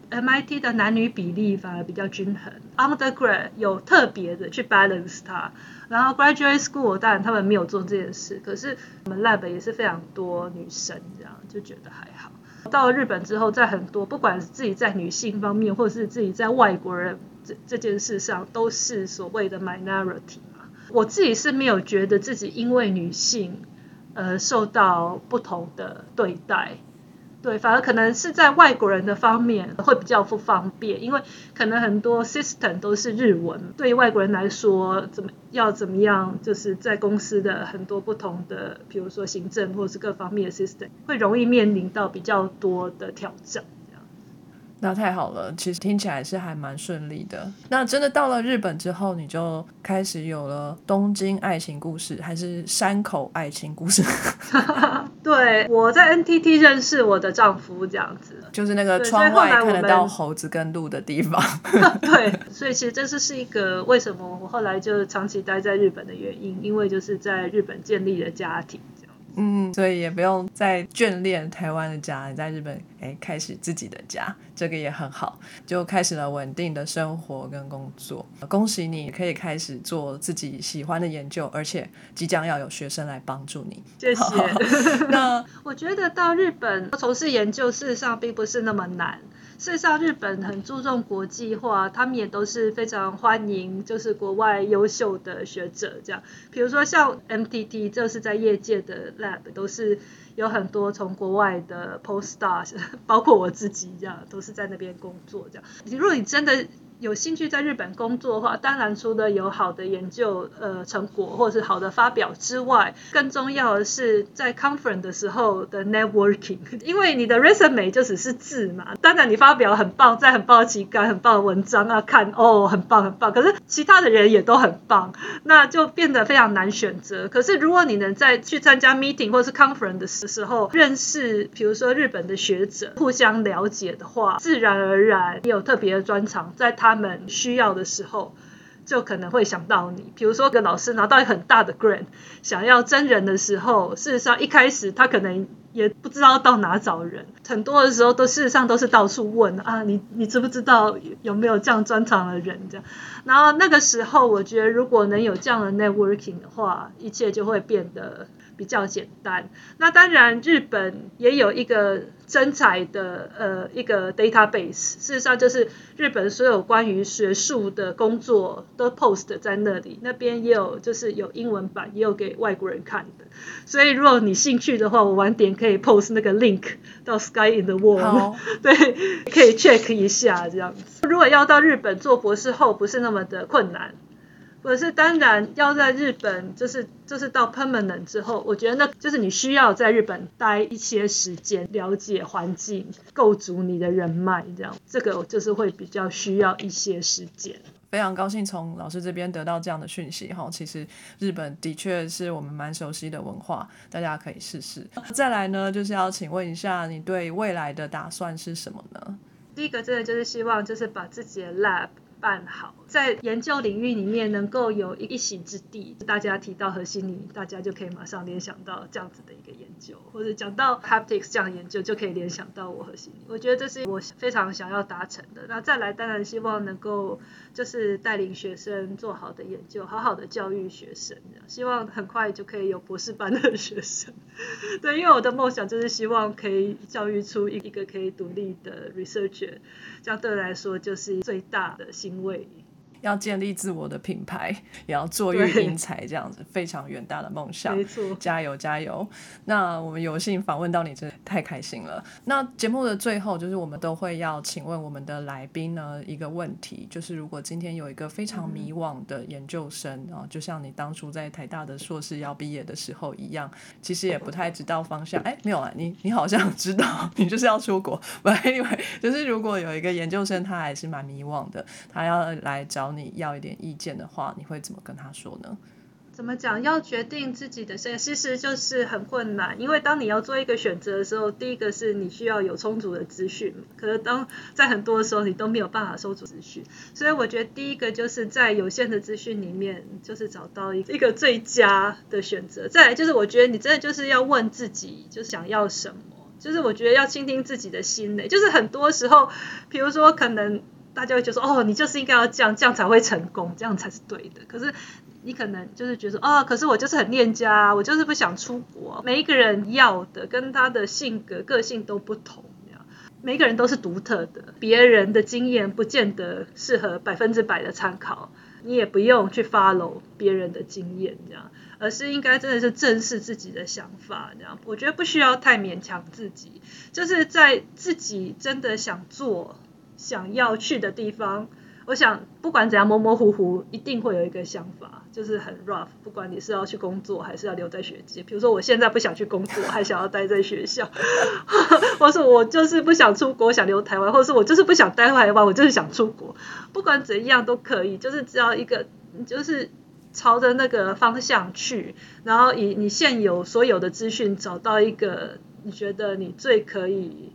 Speaker 3: MIT 的男女比例反而比较均衡，undergrad 有特别的去 balance 它，然后 graduate school 当然他们没有做这件事，可是我们 lab 也是非常多女生，这样就觉得还好。到了日本之后，在很多不管是自己在女性方面，或者是自己在外国人这这件事上，都是所谓的 minority 嘛。我自己是没有觉得自己因为女性呃受到不同的对待。对，反而可能是在外国人的方面会比较不方便，因为可能很多 system 都是日文，对于外国人来说，怎么要怎么样，就是在公司的很多不同的，比如说行政或是各方面的 system，会容易面临到比较多的挑战。
Speaker 2: 那太好了，其实听起来是还蛮顺利的。那真的到了日本之后，你就开始有了东京爱情故事，还是山口爱情故事？
Speaker 3: 对，我在 NTT 认识我的丈夫，这样子，
Speaker 2: 就是那个窗外看得到猴子跟鹿的地方。
Speaker 3: 对，所以其实这是是一个为什么我后来就长期待在日本的原因，因为就是在日本建立了家庭。
Speaker 2: 嗯，所以也不用再眷恋台湾的家，你在日本哎开始自己的家，这个也很好，就开始了稳定的生活跟工作。恭喜你可以开始做自己喜欢的研究，而且即将要有学生来帮助你。
Speaker 3: 谢谢。
Speaker 2: 那
Speaker 3: 我觉得到日本从事研究，事实上并不是那么难。事实上，日本很注重国际化，他们也都是非常欢迎，就是国外优秀的学者这样。比如说像 MTT，就是在业界的 lab，都是有很多从国外的 postdoc，包括我自己这样，都是在那边工作这样。如果你真的有兴趣在日本工作的话，当然除了有好的研究呃成果或者是好的发表之外，更重要的是在 conference 的时候的 networking，因为你的 resume 就只是字嘛，当然你发表很棒，在很棒的期刊、很棒的文章啊，看哦很棒很棒，可是其他的人也都很棒，那就变得非常难选择。可是如果你能在去参加 meeting 或是 conference 的时候认识，比如说日本的学者，互相了解的话，自然而然你有特别的专长，在他他们需要的时候，就可能会想到你。比如说，个老师拿到很大的 grant，想要真人的时候，事实上一开始他可能也不知道到哪找人，很多的时候都事实上都是到处问啊，你你知不知道有没有这样专长的人这样？然后那个时候，我觉得如果能有这样的 networking 的话，一切就会变得比较简单。那当然，日本也有一个真才的呃一个 database，事实上就是日本所有关于学术的工作都 post 在那里，那边也有就是有英文版，也有给外国人看的。所以如果你兴趣的话，我晚点可以 post 那个 link 到 Sky in the World，对，可以 check 一下这样子。如果要到日本做博士后，不是那么的困难。可是当然要在日本，就是就是到 permanent 之后，我觉得那就是你需要在日本待一些时间，了解环境，构筑你的人脉，这样这个就是会比较需要一些时间。
Speaker 2: 非常高兴从老师这边得到这样的讯息哈，其实日本的确是我们蛮熟悉的文化，大家可以试试。再来呢，就是要请问一下，你对未来的打算是什么呢？
Speaker 3: 第一个真的就是希望就是把自己的 lab 办好，在研究领域里面能够有一一席之地。大家提到核心理，大家就可以马上联想到这样子的一个研究，或者讲到 haptics 这样的研究，就可以联想到我核心。我觉得这是我非常想要达成的。那再来，当然希望能够就是带领学生做好的研究，好好的教育学生，希望很快就可以有博士班的学生。对，因为我的梦想就是希望可以教育出一一个可以独立的 researcher，这样对我来说就是最大的欣慰。
Speaker 2: 要建立自我的品牌，也要做育英才，这样子非常远大的梦想。
Speaker 3: 没错，
Speaker 2: 加油加油！那我们有幸访问到你，真的太开心了。那节目的最后，就是我们都会要请问我们的来宾呢一个问题，就是如果今天有一个非常迷惘的研究生啊，就像你当初在台大的硕士要毕业的时候一样，其实也不太知道方向。哎，没有啊，你你好像知道，你就是要出国。不，anyway，就是如果有一个研究生他还是蛮迷惘的，他要来找。你要一点意见的话，你会怎么跟他说呢？
Speaker 3: 怎么讲？要决定自己的生涯，其实就是很困难。因为当你要做一个选择的时候，第一个是你需要有充足的资讯，可是当在很多的时候，你都没有办法收足资讯。所以我觉得第一个就是在有限的资讯里面，就是找到一一个最佳的选择。再来就是，我觉得你真的就是要问自己，就是想要什么。就是我觉得要倾听自己的心嘞。就是很多时候，比如说可能。大家会觉得说，哦，你就是应该要这样，这样才会成功，这样才是对的。可是你可能就是觉得，哦，可是我就是很恋家，我就是不想出国。每一个人要的跟他的性格、个性都不同，每个人都是独特的，别人的经验不见得适合百分之百的参考，你也不用去 follow 别人的经验，这样，而是应该真的是正视自己的想法，这样。我觉得不需要太勉强自己，就是在自己真的想做。想要去的地方，我想不管怎样模模糊糊，一定会有一个想法，就是很 rough。不管你是要去工作，还是要留在学界，比如说我现在不想去工作，还想要待在学校，或是我就是不想出国，想留台湾，或者是我就是不想待台湾，我就是想出国。不管怎样都可以，就是只要一个，就是朝着那个方向去，然后以你现有所有的资讯，找到一个你觉得你最可以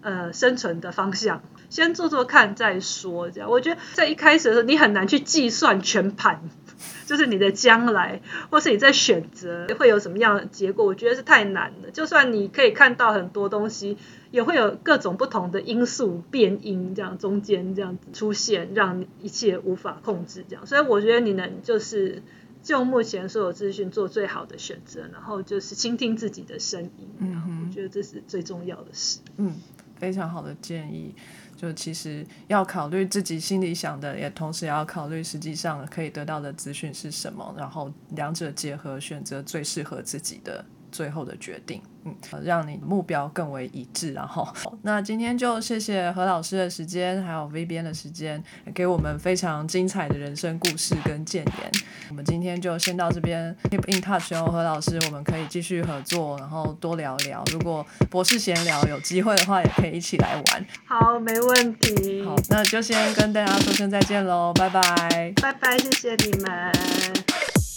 Speaker 3: 呃生存的方向。先做做看再说，这样我觉得在一开始的时候，你很难去计算全盘，就是你的将来，或是你在选择会有什么样的结果，我觉得是太难了。就算你可以看到很多东西，也会有各种不同的因素变因，这样中间这样子出现，让一切无法控制。这样，所以我觉得你能就是就目前所有资讯做最好的选择，然后就是倾听自己的声音。嗯我觉得这是最重要的事。
Speaker 2: 嗯，非常好的建议。就其实要考虑自己心里想的，也同时也要考虑实际上可以得到的资讯是什么，然后两者结合，选择最适合自己的最后的决定。嗯，让你目标更为一致。然后，那今天就谢谢何老师的时间，还有 V 边的时间，给我们非常精彩的人生故事跟建言。我们今天就先到这边，keep in touch 哦，何老师，我们可以继续合作，然后多聊聊。如果博士闲聊有机会的话，也可以一起来玩。
Speaker 3: 好，没问题。
Speaker 2: 好，那就先跟大家说声再见喽，拜拜。
Speaker 3: 拜拜，谢谢你们。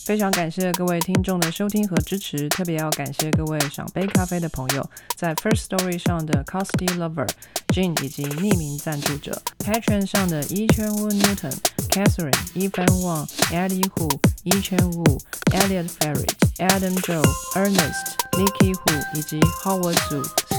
Speaker 2: 非常感谢各位听众的收听和支持，特别要感谢各位赏杯咖啡的朋友，在 First Story 上的 Costy Lover、Jane 以及匿名赞助者 p a t r o n 上的 Yi Chen Wu Newton、Catherine、Evan Wang、Eddie Hu、Yi Chen Wu、Elliot Ferry、Adam Joe、Ernest、Nikki Hu 以及 Howard Zhu。